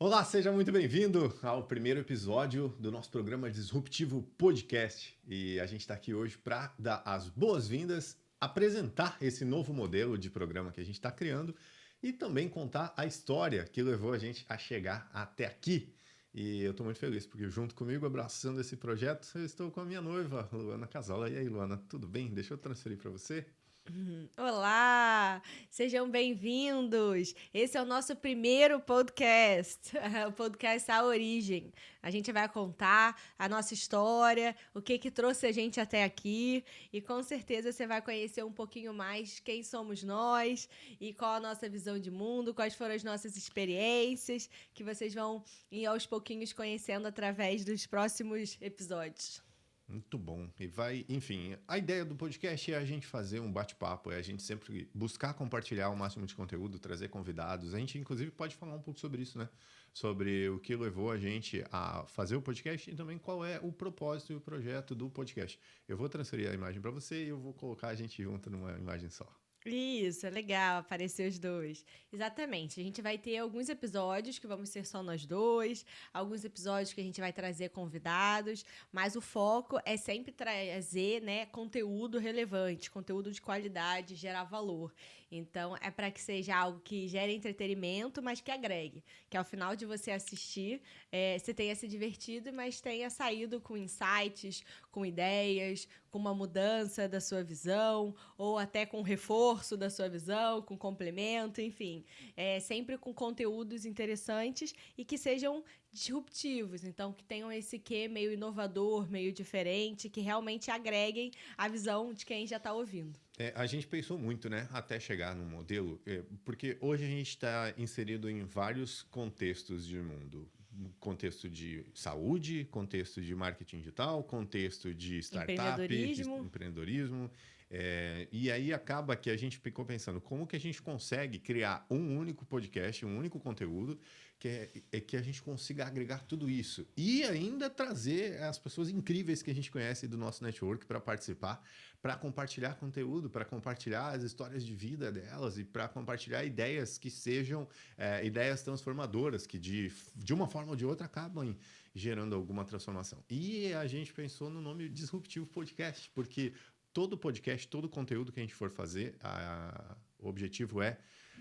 Olá, seja muito bem-vindo ao primeiro episódio do nosso programa Disruptivo Podcast. E a gente está aqui hoje para dar as boas-vindas, apresentar esse novo modelo de programa que a gente está criando e também contar a história que levou a gente a chegar até aqui. E eu estou muito feliz porque junto comigo, abraçando esse projeto, eu estou com a minha noiva, Luana Casola. E aí, Luana, tudo bem? Deixa eu transferir para você. Uhum. Olá, sejam bem-vindos. Esse é o nosso primeiro podcast, o podcast A Origem. A gente vai contar a nossa história, o que que trouxe a gente até aqui e com certeza você vai conhecer um pouquinho mais quem somos nós e qual a nossa visão de mundo, quais foram as nossas experiências, que vocês vão ir aos pouquinhos conhecendo através dos próximos episódios. Muito bom. E vai, enfim, a ideia do podcast é a gente fazer um bate-papo, é a gente sempre buscar compartilhar o máximo de conteúdo, trazer convidados. A gente, inclusive, pode falar um pouco sobre isso, né? Sobre o que levou a gente a fazer o podcast e também qual é o propósito e o projeto do podcast. Eu vou transferir a imagem para você e eu vou colocar a gente junto numa imagem só. Isso, é legal aparecer os dois. Exatamente. A gente vai ter alguns episódios que vamos ser só nós dois, alguns episódios que a gente vai trazer convidados, mas o foco é sempre trazer, né, conteúdo relevante, conteúdo de qualidade, gerar valor. Então, é para que seja algo que gere entretenimento, mas que agregue. Que ao final de você assistir, é, você tenha se divertido, mas tenha saído com insights, com ideias, com uma mudança da sua visão, ou até com reforço da sua visão, com complemento, enfim. É, sempre com conteúdos interessantes e que sejam disruptivos, então que tenham esse quê meio inovador, meio diferente, que realmente agreguem a visão de quem já está ouvindo. É, a gente pensou muito, né, até chegar no modelo, é, porque hoje a gente está inserido em vários contextos de mundo. Contexto de saúde, contexto de marketing digital, contexto de startup, empreendedorismo. De empreendedorismo é, e aí acaba que a gente ficou pensando como que a gente consegue criar um único podcast, um único conteúdo que é, é, que a gente consiga agregar tudo isso e ainda trazer as pessoas incríveis que a gente conhece do nosso network para participar, para compartilhar conteúdo, para compartilhar as histórias de vida delas e para compartilhar ideias que sejam é, ideias transformadoras, que de, de uma forma ou de outra acabam gerando alguma transformação. E a gente pensou no nome Disruptivo Podcast, porque todo podcast, todo conteúdo que a gente for fazer, a, o objetivo é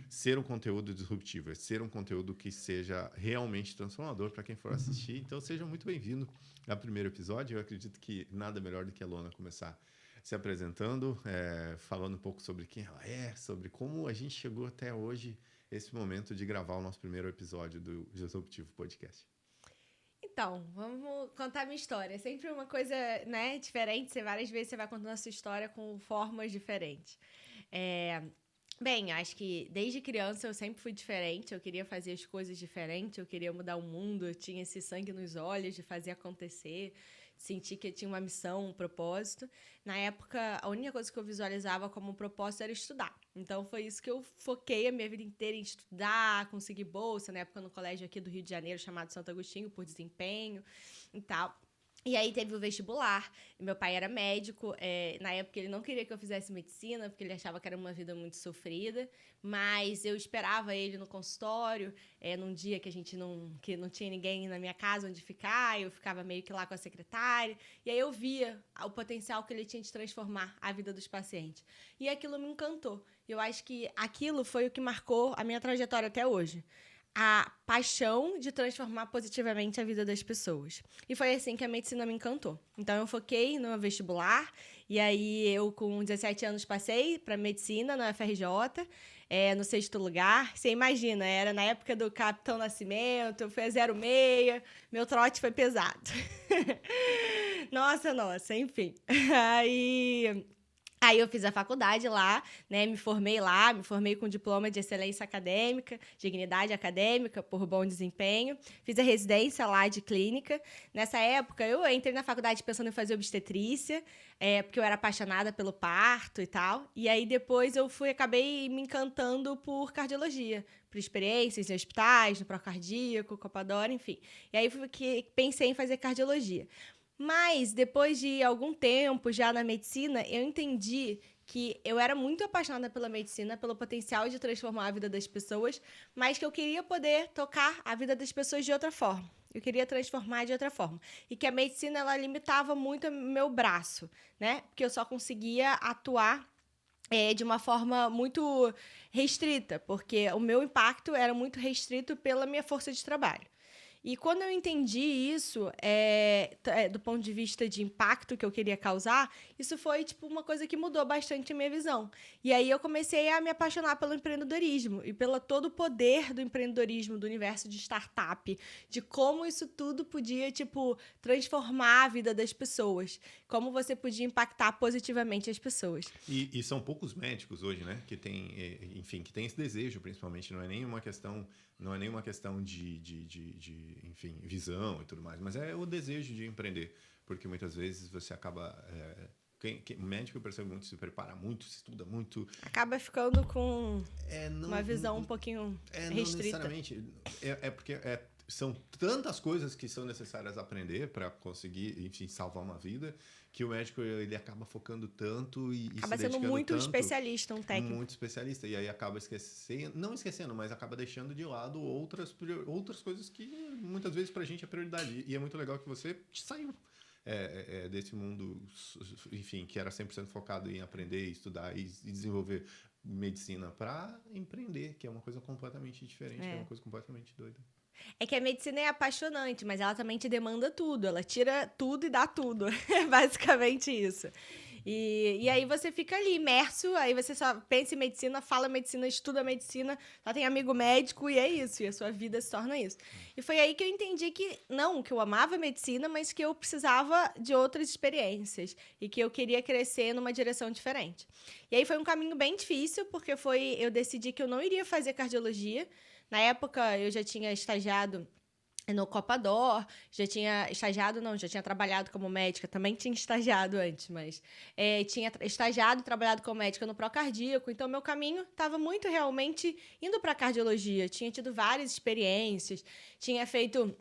ser um conteúdo disruptivo, é ser um conteúdo que seja realmente transformador para quem for assistir. Então, seja muito bem-vindo ao primeiro episódio. Eu acredito que nada melhor do que a Lona começar se apresentando, é, falando um pouco sobre quem ela é, sobre como a gente chegou até hoje, esse momento de gravar o nosso primeiro episódio do Disruptivo Podcast. Então, vamos contar minha história. É sempre uma coisa, né, diferente. Você, várias vezes você vai contando a sua história com formas diferentes. É, Bem, acho que desde criança eu sempre fui diferente, eu queria fazer as coisas diferentes, eu queria mudar o mundo, eu tinha esse sangue nos olhos de fazer acontecer, sentir que tinha uma missão, um propósito. Na época, a única coisa que eu visualizava como propósito era estudar. Então foi isso que eu foquei a minha vida inteira em estudar, conseguir bolsa, na época no colégio aqui do Rio de Janeiro chamado Santo Agostinho por desempenho e tal. E aí teve o vestibular. Meu pai era médico. É, na época ele não queria que eu fizesse medicina, porque ele achava que era uma vida muito sofrida. Mas eu esperava ele no consultório, é, num dia que a gente não, que não tinha ninguém na minha casa onde ficar. Eu ficava meio que lá com a secretária. E aí eu via o potencial que ele tinha de transformar a vida dos pacientes. E aquilo me encantou. Eu acho que aquilo foi o que marcou a minha trajetória até hoje a paixão de transformar positivamente a vida das pessoas. E foi assim que a medicina me encantou. Então eu foquei no vestibular e aí eu com 17 anos passei para medicina na FRJ, é, no sexto lugar. Você imagina, era na época do Capitão Nascimento, eu fui a 06, meu trote foi pesado. nossa, nossa, enfim. Aí Aí eu fiz a faculdade lá, né? Me formei lá, me formei com diploma de excelência acadêmica, dignidade acadêmica por bom desempenho. Fiz a residência lá de clínica. Nessa época, eu entrei na faculdade pensando em fazer obstetrícia, é, porque eu era apaixonada pelo parto e tal. E aí depois eu fui, acabei me encantando por cardiologia, por experiências em hospitais, no procardíaco, copadora, enfim. E aí fui que pensei em fazer cardiologia. Mas depois de algum tempo já na medicina, eu entendi que eu era muito apaixonada pela medicina, pelo potencial de transformar a vida das pessoas, mas que eu queria poder tocar a vida das pessoas de outra forma. Eu queria transformar de outra forma. E que a medicina ela limitava muito meu braço, né? Porque eu só conseguia atuar é, de uma forma muito restrita, porque o meu impacto era muito restrito pela minha força de trabalho. E quando eu entendi isso, é, é, do ponto de vista de impacto que eu queria causar, isso foi tipo uma coisa que mudou bastante a minha visão. E aí eu comecei a me apaixonar pelo empreendedorismo e pelo todo o poder do empreendedorismo, do universo de startup, de como isso tudo podia tipo transformar a vida das pessoas, como você podia impactar positivamente as pessoas. E, e são poucos médicos hoje, né, que tem, é, enfim, que tem esse desejo, principalmente. Não é nenhuma questão não é nenhuma questão de, de, de, de, enfim, visão e tudo mais, mas é o desejo de empreender. Porque muitas vezes você acaba. É, quem, quem, o médico percebe muito, se prepara muito, se estuda muito. Acaba ficando com é, não, uma visão não, um pouquinho é, restrita. Não necessariamente. É, é porque é, são tantas coisas que são necessárias aprender para conseguir, enfim, salvar uma vida, que o médico ele acaba focando tanto e, acaba e se sendo muito tanto, especialista, um técnico. Muito especialista. E aí acaba esquecendo, não esquecendo, mas acaba deixando de lado outras, outras coisas que muitas vezes para a gente é prioridade. E é muito legal que você saiu é, é, é desse mundo, enfim, que era 100% focado em aprender, estudar e, e desenvolver medicina para empreender, que é uma coisa completamente diferente, é. é uma coisa completamente doida. É que a medicina é apaixonante, mas ela também te demanda tudo. Ela tira tudo e dá tudo. É basicamente isso. E, e aí você fica ali imerso, aí você só pensa em medicina, fala medicina, estuda medicina, só tem amigo médico e é isso, e a sua vida se torna isso. E foi aí que eu entendi que, não, que eu amava medicina, mas que eu precisava de outras experiências e que eu queria crescer numa direção diferente. E aí foi um caminho bem difícil, porque foi eu decidi que eu não iria fazer cardiologia, na época, eu já tinha estagiado no Copador, já tinha estagiado, não, já tinha trabalhado como médica, também tinha estagiado antes, mas é, tinha estagiado e trabalhado como médica no Procardíaco, então meu caminho estava muito realmente indo para cardiologia, tinha tido várias experiências, tinha feito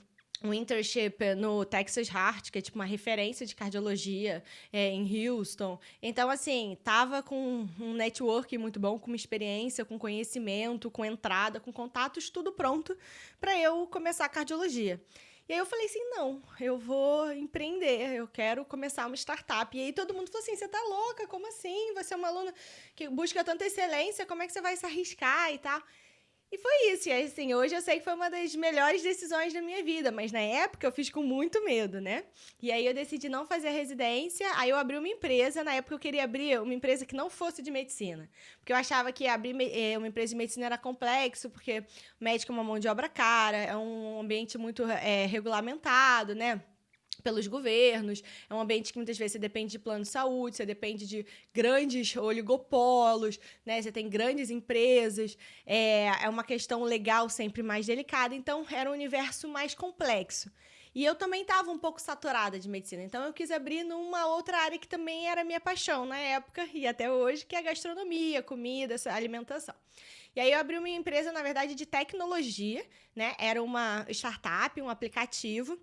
um internship no Texas Heart, que é tipo uma referência de cardiologia é, em Houston. Então, assim, tava com um network muito bom, com uma experiência, com conhecimento, com entrada, com contatos, tudo pronto para eu começar a cardiologia. E aí eu falei assim, não, eu vou empreender, eu quero começar uma startup. E aí todo mundo falou assim, você tá louca? Como assim? Você é uma aluna que busca tanta excelência, como é que você vai se arriscar e tal? E foi isso. E assim, hoje eu sei que foi uma das melhores decisões da minha vida, mas na época eu fiz com muito medo, né? E aí eu decidi não fazer a residência, aí eu abri uma empresa. Na época eu queria abrir uma empresa que não fosse de medicina. Porque eu achava que abrir eh, uma empresa de medicina era complexo, porque médico é uma mão de obra cara, é um ambiente muito é, regulamentado, né? Pelos governos, é um ambiente que muitas vezes você depende de plano de saúde, você depende de grandes oligopolos, né? Você tem grandes empresas, é, é uma questão legal sempre mais delicada, então era um universo mais complexo. E eu também estava um pouco saturada de medicina, então eu quis abrir numa outra área que também era minha paixão na época e até hoje, que é a gastronomia, comida, alimentação. E aí eu abri uma empresa, na verdade, de tecnologia, né? Era uma startup, um aplicativo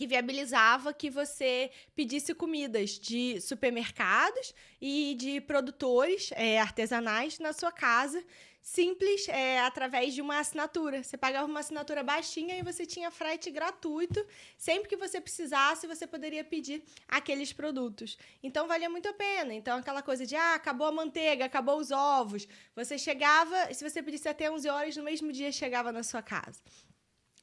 que viabilizava que você pedisse comidas de supermercados e de produtores é, artesanais na sua casa, simples, é, através de uma assinatura. Você pagava uma assinatura baixinha e você tinha frete gratuito. Sempre que você precisasse, você poderia pedir aqueles produtos. Então, valia muito a pena. Então, aquela coisa de, ah, acabou a manteiga, acabou os ovos. Você chegava, se você pedisse até 11 horas, no mesmo dia chegava na sua casa.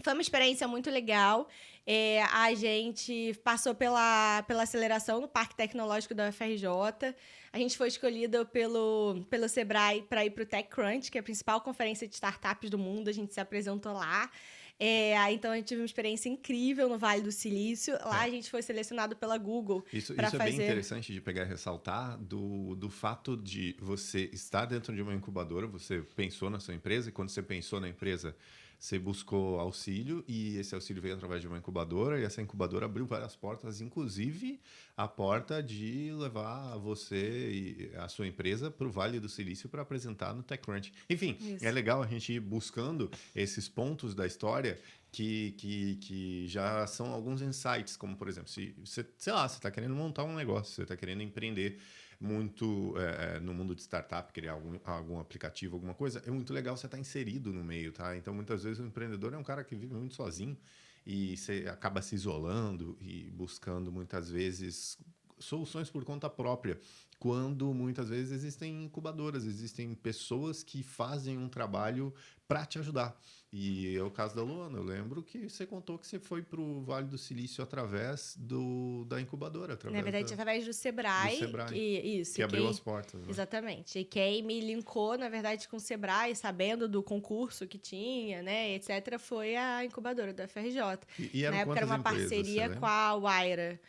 Foi uma experiência muito legal. É, a gente passou pela, pela aceleração no Parque Tecnológico da UFRJ. A gente foi escolhido pelo, pelo Sebrae para ir para o TechCrunch, que é a principal conferência de startups do mundo. A gente se apresentou lá. É, então a gente teve uma experiência incrível no Vale do Silício. Lá é. a gente foi selecionado pela Google. Isso, isso é bem interessante de pegar e ressaltar do, do fato de você estar dentro de uma incubadora, você pensou na sua empresa, e quando você pensou na empresa, você buscou auxílio e esse auxílio veio através de uma incubadora e essa incubadora abriu várias portas, inclusive a porta de levar você e a sua empresa para o Vale do Silício para apresentar no TechCrunch. Enfim, Isso. é legal a gente ir buscando esses pontos da história que, que, que já são alguns insights, como por exemplo, se você, sei lá, você está querendo montar um negócio, você está querendo empreender muito é, no mundo de startup, criar algum, algum aplicativo, alguma coisa, é muito legal você estar tá inserido no meio, tá? Então, muitas vezes o empreendedor é um cara que vive muito sozinho e você acaba se isolando e buscando muitas vezes soluções por conta própria quando muitas vezes existem incubadoras, existem pessoas que fazem um trabalho para te ajudar. E é o caso da Luana. Eu lembro que você contou que você foi para o Vale do Silício através do, da incubadora. Através Na verdade, da, através do Sebrae. Do Sebrae que, isso. Que abriu as portas. Né? Exatamente. E quem me linkou, na verdade, com o Sebrae, sabendo do concurso que tinha, né, etc., foi a incubadora da FRJ. E, e Na época era uma empresas, parceria com a Waira.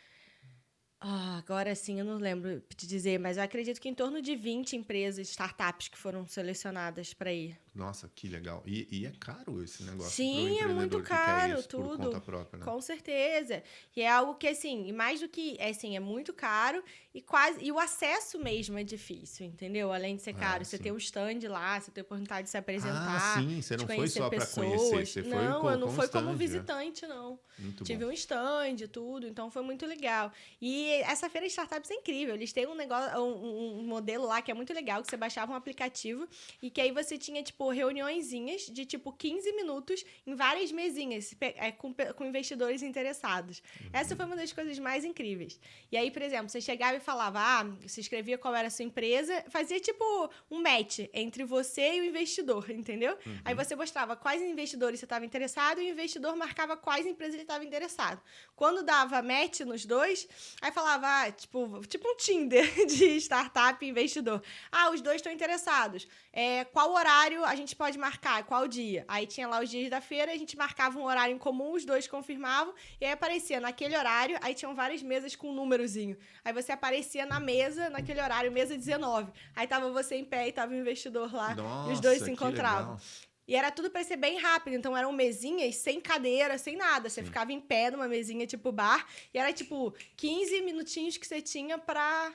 Ah, agora sim, eu não lembro te dizer, mas eu acredito que em torno de 20 empresas, startups que foram selecionadas para ir. Nossa, que legal. E, e, é caro esse negócio. Sim, é muito caro, tudo. Própria, né? Com certeza. E é algo que, assim, mais do que. É, assim, é muito caro e quase. E o acesso mesmo é difícil, entendeu? Além de ser ah, caro, ah, você tem um stand lá, você tem a oportunidade de se apresentar. Ah, sim, você não foi só para conhecer, você foi Não, com, eu não com fui stand, como visitante, não. Muito Tive bom. um stand, tudo, então foi muito legal. E essa feira de startups é incrível. Eles têm um negócio, um, um modelo lá que é muito legal, que você baixava um aplicativo e que aí você tinha, tipo, reuniõezinhas de, tipo, 15 minutos em várias mesinhas é, com, com investidores interessados. Uhum. Essa foi uma das coisas mais incríveis. E aí, por exemplo, você chegava e falava, ah, você escrevia qual era a sua empresa, fazia, tipo, um match entre você e o investidor, entendeu? Uhum. Aí você mostrava quais investidores você estava interessado e o investidor marcava quais empresas ele estava interessado. Quando dava match nos dois, aí falava, ah, tipo, tipo um Tinder de startup e investidor. Ah, os dois estão interessados. É, qual horário a gente pode marcar? Qual dia? Aí tinha lá os dias da feira, a gente marcava um horário em comum, os dois confirmavam, e aí aparecia naquele horário, aí tinham várias mesas com um númerozinho. Aí você aparecia na mesa, naquele horário, mesa 19. Aí tava você em pé e tava o investidor lá, Nossa, e os dois se encontravam. E era tudo para ser bem rápido. Então eram mesinhas sem cadeira, sem nada. Você Sim. ficava em pé numa mesinha tipo bar. E era tipo 15 minutinhos que você tinha pra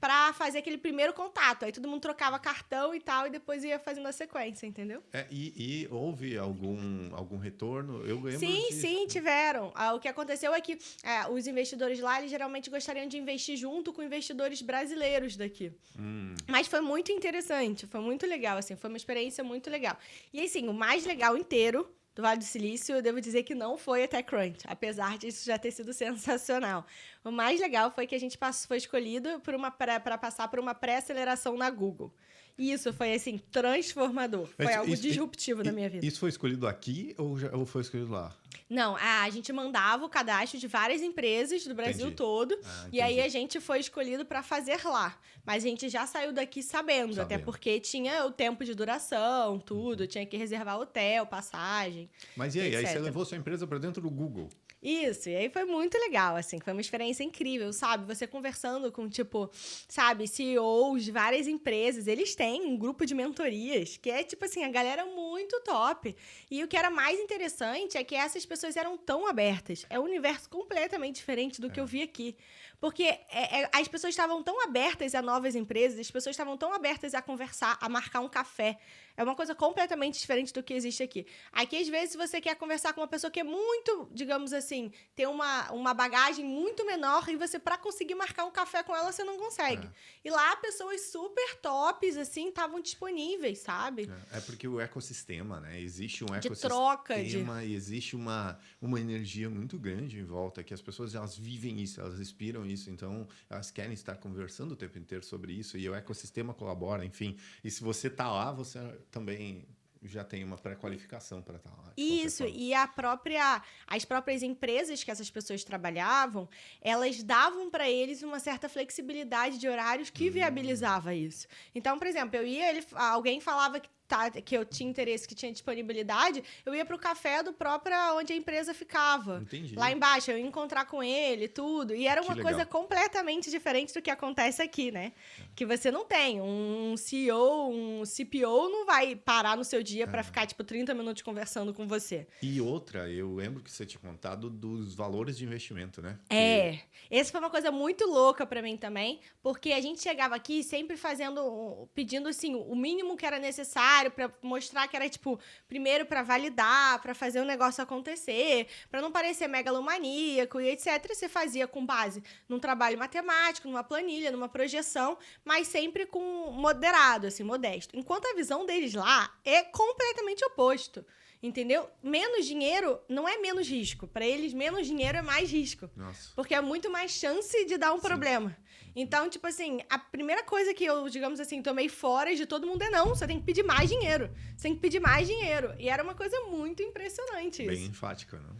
para fazer aquele primeiro contato. Aí todo mundo trocava cartão e tal, e depois ia fazendo a sequência, entendeu? É, e, e, houve algum, algum retorno? Eu lembro Sim, disso. sim, tiveram. Ah, o que aconteceu é que é, os investidores lá, eles geralmente gostariam de investir junto com investidores brasileiros daqui. Hum. Mas foi muito interessante, foi muito legal, assim, foi uma experiência muito legal. E assim, o mais legal inteiro do Vale do Silício, eu devo dizer que não foi a TechCrunch, apesar disso já ter sido sensacional. O mais legal foi que a gente passou, foi escolhido para passar por uma pré-aceleração na Google. Isso foi, assim, transformador. Foi algo isso, disruptivo isso, na minha vida. Isso foi escolhido aqui ou, já, ou foi escolhido lá? Não, a, gente mandava o cadastro de várias empresas do Brasil entendi. todo. Ah, e aí a gente foi escolhido para fazer lá. Mas a gente já saiu daqui sabendo, sabendo, até porque tinha o tempo de duração, tudo. Uhum. Tinha que reservar hotel, passagem. Mas e aí? Etc. Aí você levou sua empresa para dentro do Google? Isso, e aí foi muito legal, assim, foi uma experiência incrível, sabe? Você conversando com, tipo, sabe, CEOs de várias empresas, eles têm um grupo de mentorias, que é, tipo assim, a galera muito top. E o que era mais interessante é que essas pessoas eram tão abertas. É um universo completamente diferente do é. que eu vi aqui. Porque é, é, as pessoas estavam tão abertas a novas empresas, as pessoas estavam tão abertas a conversar, a marcar um café. É uma coisa completamente diferente do que existe aqui. Aqui, às vezes, você quer conversar com uma pessoa que é muito, digamos assim, tem uma, uma bagagem muito menor e você, para conseguir marcar um café com ela, você não consegue. É. E lá, pessoas super tops, assim, estavam disponíveis, sabe? É, é, porque o ecossistema, né? Existe um ecossistema. De troca, de... E existe uma, uma energia muito grande em volta, que as pessoas, elas vivem isso, elas respiram isso, então elas querem estar conversando o tempo inteiro sobre isso e o ecossistema colabora, enfim. E se você tá lá, você também já tem uma pré-qualificação para estar lá. Isso, e a própria, as próprias empresas que essas pessoas trabalhavam, elas davam para eles uma certa flexibilidade de horários que hum. viabilizava isso. Então, por exemplo, eu ia, ele, alguém falava que tá, que eu tinha interesse, que tinha disponibilidade, eu ia pro café do próprio onde a empresa ficava. Entendi. Lá embaixo, eu ia encontrar com ele, tudo. E era uma coisa completamente diferente do que acontece aqui, né? É. Que você não tem. Um CEO, um CPO não vai parar no seu dia é. para ficar, tipo, 30 minutos conversando com você. E outra, eu lembro que você tinha contado dos valores de investimento, né? É. Que... Essa foi uma coisa muito louca para mim também, porque a gente chegava aqui sempre fazendo, pedindo, assim, o mínimo que era necessário cenário, para mostrar que era, tipo, primeiro para validar, para fazer o negócio acontecer, para não parecer megalomaníaco e etc. Você fazia com base num trabalho matemático, numa planilha, numa projeção, mas sempre com moderado, assim, modesto. Enquanto a visão deles lá é completamente oposto. Entendeu? Menos dinheiro não é menos risco. Para eles, menos dinheiro é mais risco. Nossa. Porque é muito mais chance de dar um Sim. problema. Então, tipo assim, a primeira coisa que eu, digamos assim, tomei fora de todo mundo é não, você tem que pedir mais dinheiro. Você tem que pedir mais dinheiro. E era uma coisa muito impressionante Bem isso. enfática, não?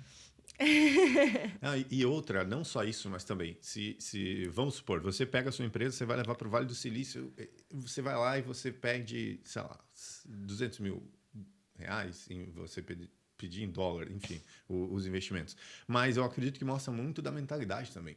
ah, e outra, não só isso, mas também, se, se vamos supor, você pega a sua empresa, você vai levar para o Vale do Silício, eh, você vai lá e você pede, sei lá, 200 mil reais, em você pedir, pedir em dólar, enfim, os investimentos. Mas eu acredito que mostra muito da mentalidade também.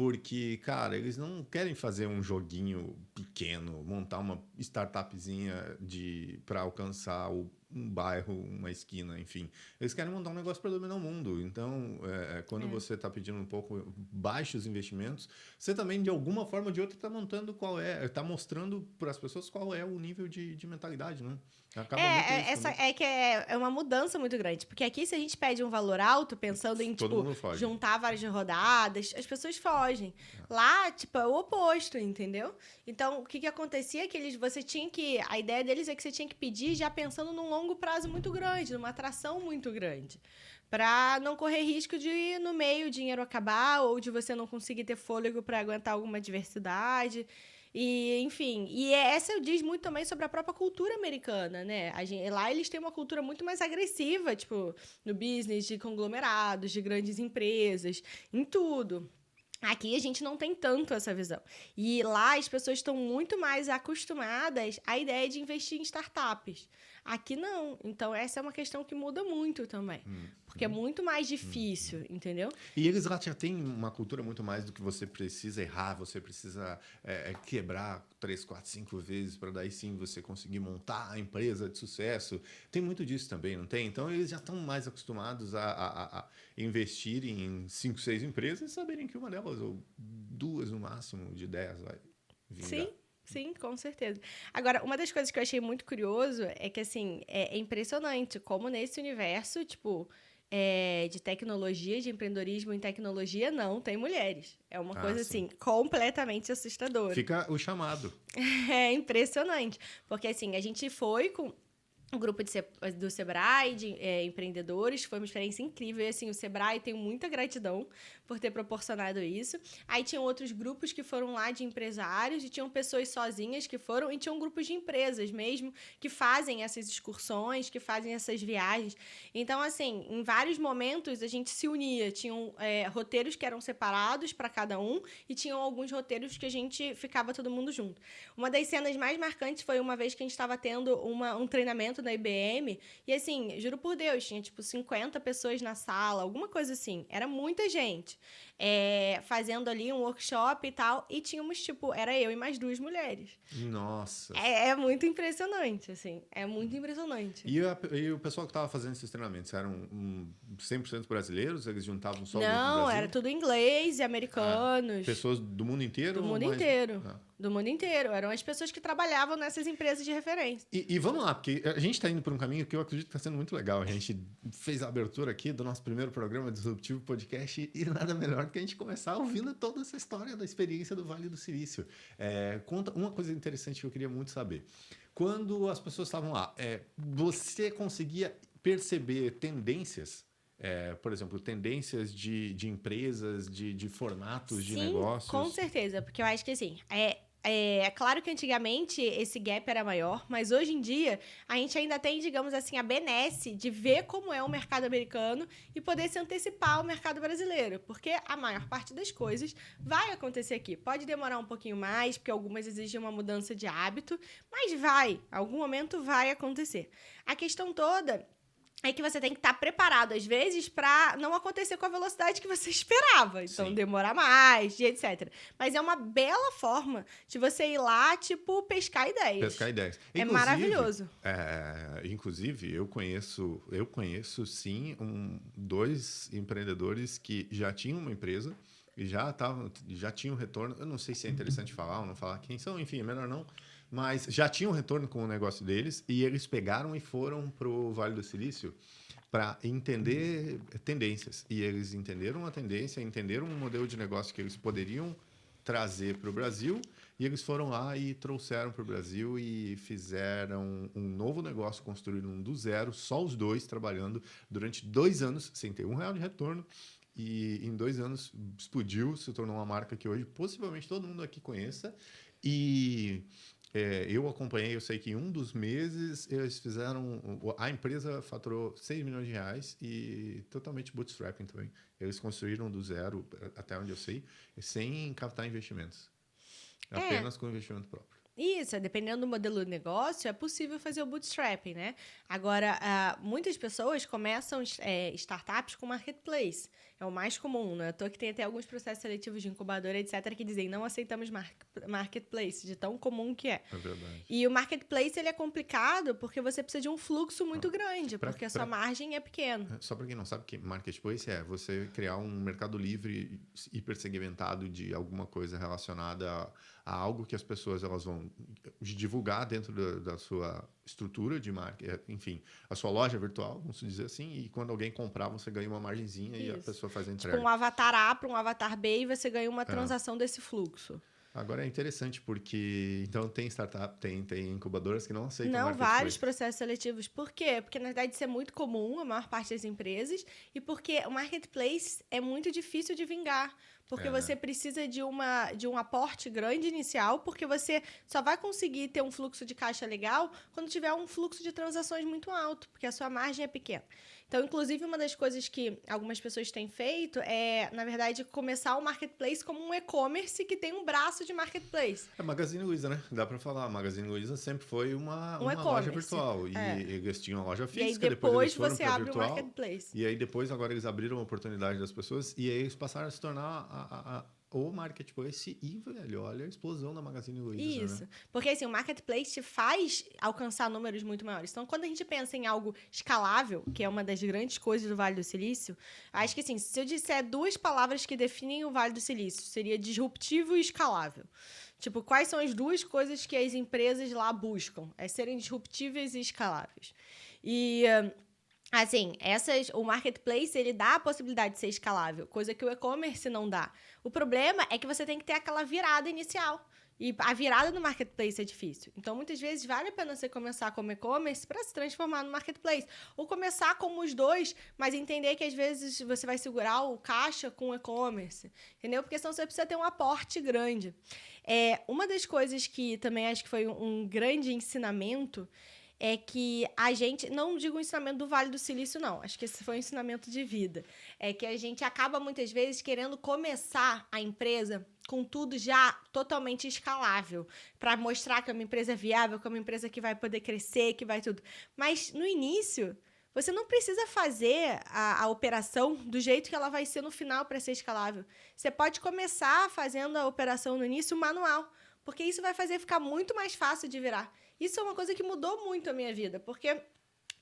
Porque, cara, eles não querem fazer um joguinho pequeno, montar uma startupzinha de para alcançar o um bairro, uma esquina, enfim. Eles querem montar um negócio para dominar o mundo. Então, é, é quando é. você está pedindo um pouco baixos investimentos, você também, de alguma forma ou de outra, está montando qual é, está mostrando para as pessoas qual é o nível de, de mentalidade, né? Acaba é, é essa é que é, é uma mudança muito grande. Porque aqui, se a gente pede um valor alto, pensando em, tipo, juntar várias rodadas, as pessoas fogem. Lá, tipo, é o oposto, entendeu? Então, o que que acontecia é que eles, você tinha que... A ideia deles é que você tinha que pedir já pensando num longo prazo muito grande, numa atração muito grande. Para não correr risco de, no meio, o dinheiro acabar ou de você não conseguir ter fôlego para aguentar alguma diversidade. E, enfim, e é, essa diz muito também sobre a própria cultura americana, né? Gente, lá eles têm uma cultura muito mais agressiva, tipo, no business de conglomerados, de grandes empresas, em tudo. Aqui a gente não tem tanto essa visão. E lá as pessoas estão muito mais acostumadas à ideia de investir em startups. Aqui não. Então, essa é uma questão que muda muito também. Hum, porque é hum, é muito mais hum, difícil, hum, entendeu? E eles lá já têm uma cultura muito mais do que você precisa errar, você precisa é, é quebrar três, quatro, cinco vezes para daí sim você conseguir montar a empresa de sucesso. Tem muito disso também, não tem? Então, eles já estão mais acostumados a, a, a investir em cinco, seis empresas e saberem que uma delas, ou duas no máximo, de dez, vai vingar. Sim. Sim, com certeza. Agora, uma das coisas que eu achei muito curioso é que, assim, é, é impressionante como nesse universo, tipo, é, de tecnologia, de empreendedorismo em tecnologia, não tem mulheres. É uma ah, coisa, sim. assim, completamente assustadora. Fica o chamado. É impressionante. Porque, assim, a gente foi com um grupo de, do Sebrae, de é, empreendedores, foi uma experiência incrível. E, assim, o Sebrae tem muita gratidão por ter proporcionado isso. Aí tinham outros grupos que foram lá de empresários, e tinham pessoas sozinhas que foram, e tinham grupos de empresas mesmo, que fazem essas excursões, que fazem essas viagens. Então, assim, em vários momentos a gente se unia. Tinham é, roteiros que eram separados para cada um, e tinham alguns roteiros que a gente ficava todo mundo junto. Uma das cenas mais marcantes foi uma vez que a gente estava tendo uma, um treinamento da IBM. E assim, juro por Deus, tinha tipo 50 pessoas na sala, alguma coisa assim. Era muita gente. É, fazendo ali um workshop e tal. E tínhamos, tipo, era eu e mais duas mulheres. Nossa. É, é muito impressionante, assim. É muito impressionante. E, a, e o pessoal que estava fazendo esses treinamentos eram um, 100% brasileiros? Eles juntavam só Não, era tudo inglês e americanos. Ah, pessoas do mundo inteiro? Do mundo mais... inteiro. Ah do mundo inteiro. Eram as pessoas que trabalhavam nessas empresas de referência. E, e vamos lá, porque a gente está indo por um caminho que eu acredito que está sendo muito legal. A gente fez a abertura aqui do nosso primeiro programa Disruptivo Podcast e nada melhor que a gente começar ouvindo toda essa história da experiência do Vale do Silício. É, conta uma coisa interessante que eu queria muito saber. Quando as pessoas estavam lá, é, você conseguia perceber tendências é, por exemplo, tendências de, de empresas, de, de formatos Sim, de negócios? Com certeza, porque eu acho que assim, é, é, é, claro que antigamente esse gap era maior, mas hoje em dia a gente ainda tem, digamos assim, a benesse de ver como é o mercado americano e poder se antecipar ao mercado brasileiro, porque a maior parte das coisas vai acontecer aqui. Pode demorar um pouquinho mais, porque algumas exigem uma mudança de hábito, mas vai, algum momento vai acontecer. A questão toda é que você tem que estar tá preparado, às vezes, para não acontecer com a velocidade que você esperava. Então, Sim. demorar mais, e etc. Mas é uma bela forma de você ir lá, tipo, pescar ideias. Pescar ideias. É maravilhoso. É, inclusive, eu conheço, eu conheço, sim, um, dois empreendedores que já tinham uma empresa e já, tavam, já tinham retorno. Eu não sei se é interessante falar ou não falar quem são, enfim, é melhor não Mas já tinham retorno com o negócio deles e eles pegaram e foram para o Vale do Silício para entender tendências. E eles entenderam a tendência, entenderam um modelo de negócio que eles poderiam trazer para o Brasil e eles foram lá e trouxeram para o Brasil e fizeram um novo negócio, construíram do zero, só os dois trabalhando durante dois anos sem ter um real de retorno. E em dois anos explodiu, se tornou uma marca que hoje possivelmente todo mundo aqui conheça. E é, eu acompanhei, eu sei que em um dos meses eles fizeram. A empresa faturou 6 milhões de reais e totalmente bootstrapping também. Eles construíram do zero, até onde eu sei, sem captar investimentos. É. Apenas com investimento próprio. Isso, dependendo do modelo de negócio, é possível fazer o bootstrapping, né? Agora, uh, muitas pessoas começam é, startups com marketplace. É o mais comum, né? Tô que tem até alguns processos seletivos de incubadora, etc., que dizem não aceitamos mar marketplace, de tão comum que é. É verdade. E o marketplace ele é complicado porque você precisa de um fluxo muito ah, grande, pra, porque a sua margem é pequena. É, só para quem não sabe que marketplace é você criar um mercado livre hipersegmentado de alguma coisa relacionada a, a algo que as pessoas elas vão divulgar dentro da, da sua estrutura de marca, é, enfim, a sua loja virtual, vamos dizer assim, e quando alguém comprar, você ganha uma margenzinha Isso. e a pessoa faz a entrega. Tipo um avatar A para um avatar B e você ganha uma é. transação é. desse fluxo. Agora é interessante porque então tem startup, tem, tem incubadoras que não aceitam Não, vários processos seletivos. Por quê? Porque na verdade isso é muito comum, a maior parte das empresas, e porque o marketplace é muito difícil de vingar. Porque é, você né? precisa de, uma, de um aporte grande inicial, porque você só vai conseguir ter um fluxo de caixa legal quando tiver um fluxo de transações muito alto, porque a sua margem é pequena. Então, inclusive, uma das coisas que algumas pessoas têm feito é, na verdade, começar o marketplace como um e-commerce que tem um braço de marketplace. É Magazine Luiza, né? Dá para falar. Magazine Luiza sempre foi uma, um uma loja virtual. E é. eles tinham a loja física, e depois, depois você abre virtual, o marketplace. E aí depois, agora, eles abriram a oportunidade das pessoas e aí eles passaram a se tornar a, a, a o marketplace e, velho, olha a explosão da Magazine Luiza. Né? Isso. Né? Porque, assim, o marketplace te faz alcançar números muito maiores. Então, quando a gente pensa em algo escalável, que é uma das grandes coisas do Vale do Silício, acho que, assim, se eu disser duas palavras que definem o Vale do Silício, seria disruptivo e escalável. Tipo, quais são as duas coisas que as empresas lá buscam? É serem disruptíveis e escaláveis. E. Assim, essas, o marketplace ele dá a possibilidade de ser escalável, coisa que o e-commerce não dá. O problema é que você tem que ter aquela virada inicial. E a virada no marketplace é difícil. Então, muitas vezes, vale a pena você começar como e-commerce para se transformar no marketplace. Ou começar como os dois, mas entender que às vezes você vai segurar o caixa com o e-commerce. Entendeu? Porque senão você precisa ter um aporte grande. É, uma das coisas que também acho que foi um grande ensinamento é que a gente, não digo o ensinamento do Vale do Silício, não, acho que esse foi um ensinamento de vida. É que a gente acaba muitas vezes querendo começar a empresa com tudo já totalmente escalável, para mostrar que é uma empresa viável, que é uma empresa que vai poder crescer, que vai tudo. Mas no início, você não precisa fazer a, a, operação do jeito que ela vai ser no final para ser escalável. Você pode começar fazendo a operação no início manual, porque isso vai fazer ficar muito mais fácil de virar. Isso é uma coisa que mudou muito a minha vida, porque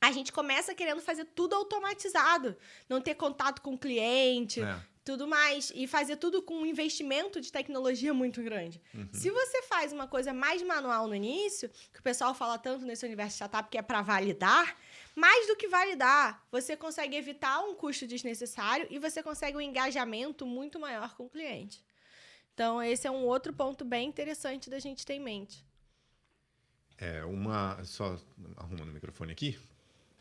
a gente começa querendo fazer tudo automatizado, não ter contato com o cliente, é. tudo mais, e fazer tudo com um investimento de tecnologia muito grande. Uhum. Se você faz uma coisa mais manual no início, que o pessoal fala tanto nesse universo de startup que é para validar, mais do que validar, você consegue evitar um custo desnecessário e você consegue um engajamento muito maior com o cliente. Então, esse é um outro ponto bem interessante da gente ter em mente. É, uma. Só arrumando o microfone aqui.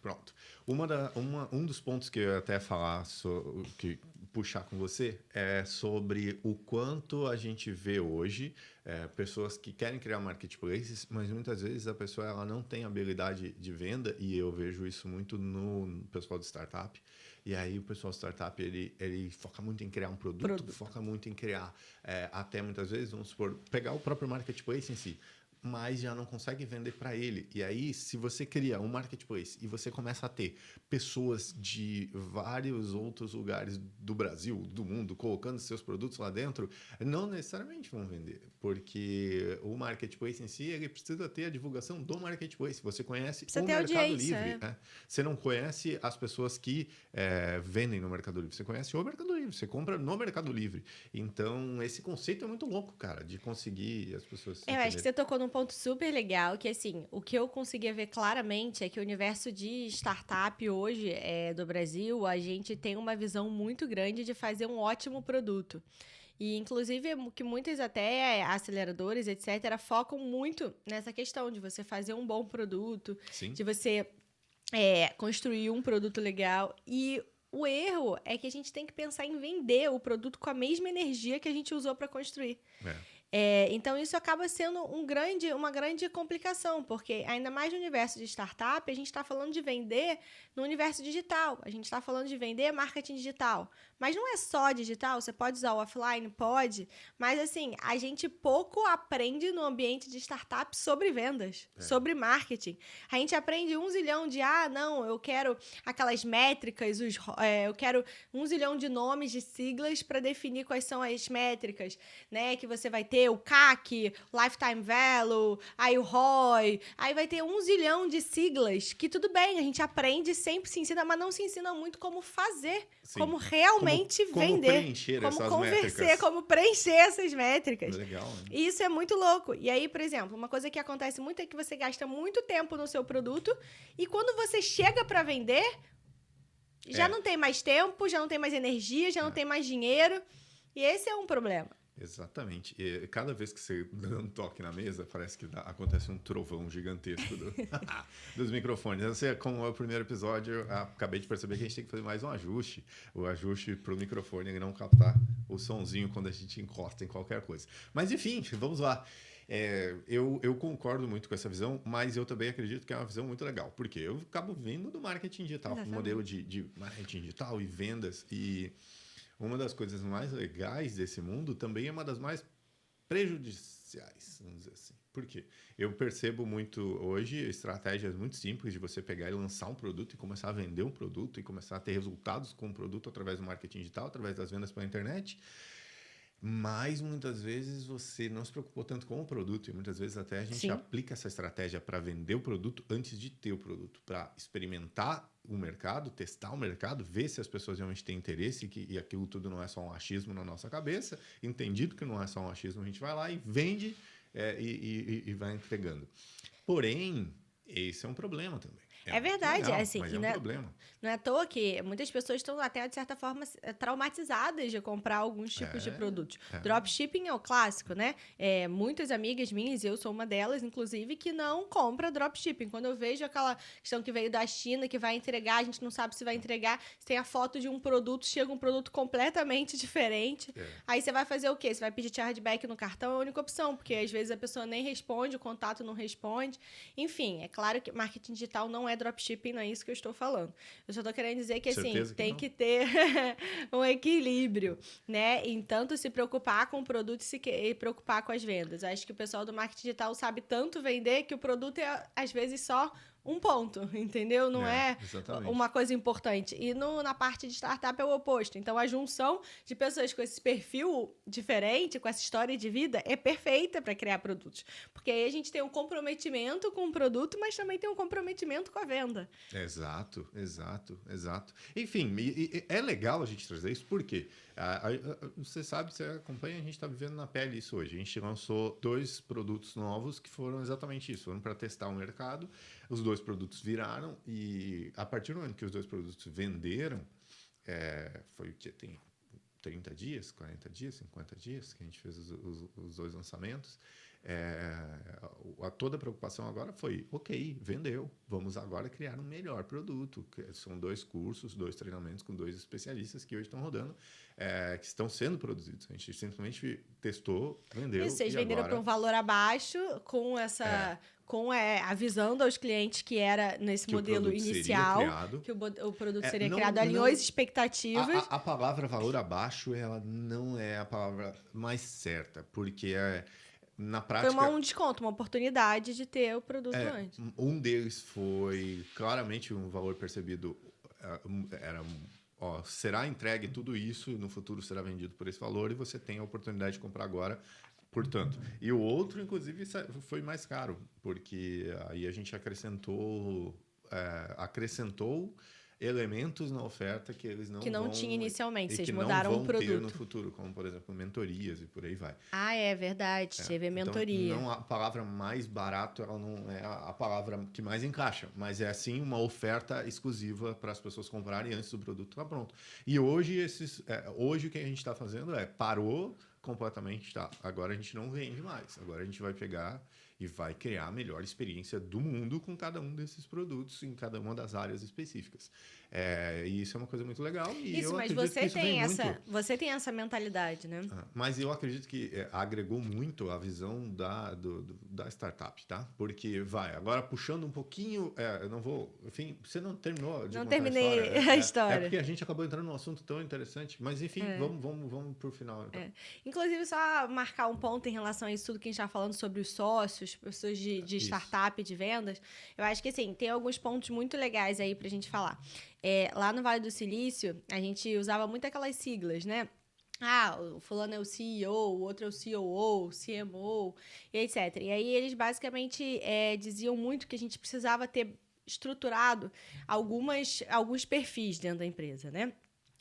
Pronto. Uma da, uma, um dos pontos que eu ia até falar, so, que puxar com você, é sobre o quanto a gente vê hoje é, pessoas que querem criar marketplaces, mas muitas vezes a pessoa ela não tem habilidade de venda, e eu vejo isso muito no pessoal de startup. E aí o pessoal de startup ele, ele foca muito em criar um produto, produto. foca muito em criar, é, até muitas vezes, vamos supor, pegar o próprio marketplace em si mas já não consegue vender para ele. E aí, se você cria um marketplace e você começa a ter pessoas de vários outros lugares do Brasil, do mundo, colocando seus produtos lá dentro, não necessariamente vão vender, porque o marketplace em si ele precisa ter a divulgação do marketplace. Você conhece precisa o Mercado Livre, é. né? Você não conhece as pessoas que é, vendem no Mercado Livre. Você conhece o Mercado Livre. Você compra no Mercado Livre. Então, esse conceito é muito louco, cara, de conseguir as pessoas. Eu acho que você tocou num num ponto super legal, que assim, o que eu conseguia ver claramente é que o universo de startup hoje é, do Brasil, a gente tem uma visão muito grande de fazer um ótimo produto. E, inclusive, que muitas até aceleradores, etc., focam muito nessa questão de você fazer um bom produto, Sim. de você é, construir um produto legal. E o erro é que a gente tem que pensar em vender o produto com a mesma energia que a gente usou para construir. É. É, então, isso acaba sendo um grande, uma grande complicação, porque ainda mais no universo de startup, a gente está falando de vender no universo digital, a gente está falando de vender marketing digital. Mas não é só digital, você pode usar o offline, pode, mas assim, a gente pouco aprende no ambiente de startup sobre vendas, É. sobre marketing. A gente aprende um zilhão de, ah, não, eu quero aquelas métricas, os, é, eu quero um zilhão de nomes, de siglas para definir quais são as métricas, né? Que você vai ter o CAC, Lifetime Value, aí o ROI, aí vai ter um zilhão de siglas que tudo bem, a gente aprende, sempre se ensina, mas não se ensina muito como fazer, Sim. como realmente como vender, preencher como essas conversar, métricas. como preencher essas métricas. Legal, né? E isso é muito louco. E aí, por exemplo, uma coisa que acontece muito é que você gasta muito tempo no seu produto e quando você chega para vender, já É. não tem mais tempo, já não tem mais energia, já não É. tem mais dinheiro. E esse é um problema. Exatamente. E cada vez que você dá um toque na mesa, parece que dá- acontece um trovão gigantesco do- dos microfones. Esse é como é o primeiro episódio, eu acabei de perceber que a gente tem que fazer mais um ajuste. O ajuste para o microfone e não captar o sonzinho quando a gente encosta em qualquer coisa. Mas enfim, vamos lá. É, eu, eu concordo muito com essa visão, mas eu também acredito que é uma visão muito legal. Porque eu acabo vindo do marketing digital, um Exatamente. modelo de, de marketing digital e vendas. E uma das coisas mais legais desse mundo também é uma das mais prejudiciais, vamos dizer assim. Por quê? Eu percebo muito hoje estratégias muito simples de você pegar e lançar um produto e começar a vender um produto e começar a ter resultados com o produto através do marketing digital, através das vendas pela internet. Mas muitas vezes você não se preocupou tanto com o produto e muitas vezes até a gente Sim. aplica essa estratégia para vender o produto antes de ter o produto, para experimentar o mercado, testar o mercado, ver se as pessoas realmente têm interesse e que e aquilo tudo não é só um achismo na nossa cabeça. Entendido que não é só um achismo, a gente vai lá e vende é, e, e- e vai entregando. Porém, esse é um problema também. É verdade, é assim, mas que é um não é- problema. Não é à toa que muitas pessoas estão até, de certa forma, eh, traumatizadas de comprar alguns tipos de É, produtos. é. Dropshipping é o clássico, né? É, muitas amigas minhas, e eu sou uma delas, inclusive, que não compra dropshipping. Quando eu vejo aquela questão que veio da China, que vai entregar, a gente não sabe se vai entregar, se tem a foto de um produto, chega um produto completamente diferente. É. Aí você vai fazer o quê? Você vai pedir chargeback no cartão, é a única opção, porque às vezes a pessoa nem responde, o contato não responde. Enfim, é claro que marketing digital não é dropshipping, não é isso que eu estou falando. Eu só estou querendo dizer que, assim, que tem não. que ter um equilíbrio, né? Em tanto se preocupar com o produto e se que- e preocupar com as vendas. Acho que o pessoal do marketing digital sabe tanto vender que o produto é, às vezes, só um ponto, entendeu? Não é Exatamente. uma coisa importante. E no- na parte de startup é o oposto. Então, a junção de pessoas com esse perfil diferente, com essa história de vida, é perfeita para criar produtos. Porque aí a gente tem um comprometimento com o produto, mas também tem um comprometimento com a venda. Exato, exato, exato. Enfim, é legal a gente trazer isso porque você sabe, você acompanha, a gente está vivendo na pele isso hoje. A gente lançou dois produtos novos que foram exatamente isso, foram para testar o mercado. Os dois produtos viraram e a partir do momento que os dois produtos venderam, é, foi o que tem 30 dias, 40 dias, 50 dias que a gente fez os, os- os dois lançamentos. É, a, toda a preocupação agora foi, ok, vendeu, vamos agora criar um melhor produto. que São dois cursos, dois treinamentos com dois especialistas que hoje estão rodando, é, que estão sendo produzidos. A gente simplesmente testou, vendeu. Isso, vocês e venderam agora... por um valor abaixo, com essa. É. Com é, avisando aos clientes que era nesse que modelo inicial. criado. Que o, o produto É, seria não- criado, alinhou não- as expectativas. A, a- a palavra valor abaixo, ela não é a palavra mais certa, porque é, na Foi prática... uma- um desconto, uma oportunidade de ter o produto É, antes. Um deles foi claramente um valor percebido um, era ó, será entregue tudo isso e no futuro será vendido por esse valor e você tem a oportunidade de comprar agora, portanto. E o outro, inclusive, foi mais caro, porque aí a gente acrescentou é, acrescentou elementos na oferta que eles não Que não vão, tinha inicialmente, e vocês que mudaram não o vão ter no produto. futuro, como por exemplo mentorias e por aí vai. Ah, é verdade, teve a Então, mentoria. não a palavra mais barato, ela não é a palavra que mais encaixa, mas é sim uma oferta exclusiva para as pessoas comprarem antes do produto estar pronto. E hoje esses, é, hoje o que a gente está fazendo é parou completamente, tá? Agora a gente não vende mais. Agora a gente vai pegar e vai criar a melhor experiência do mundo com cada um desses produtos em cada uma das áreas específicas. É, e isso é uma coisa muito legal. E Isso, mas você isso tem essa, muito- você tem essa mentalidade, né? ah, Mas eu acredito que é, agregou muito a visão da, do- do- da startup, tá? Porque, vai, agora puxando um pouquinho, é, eu não vou, enfim, você não terminou de Não terminei a história. a É- história. É, porque a gente acabou entrando num assunto tão interessante, mas enfim, É. vamos, vamos, vamos pro final. Então. É. Inclusive, só marcar um ponto em relação a isso tudo que a gente está falando sobre os sócios, pessoas de, de startup, de vendas. Eu acho que, assim, tem alguns pontos muito legais aí pra gente falar. É, lá no Vale do Silício, a gente usava muito aquelas siglas, né? Ah, o fulano é o CEO, o outro é o COO, CMO, e etc. E aí eles basicamente é, diziam muito que a gente precisava ter estruturado algumas, alguns perfis dentro da empresa, né?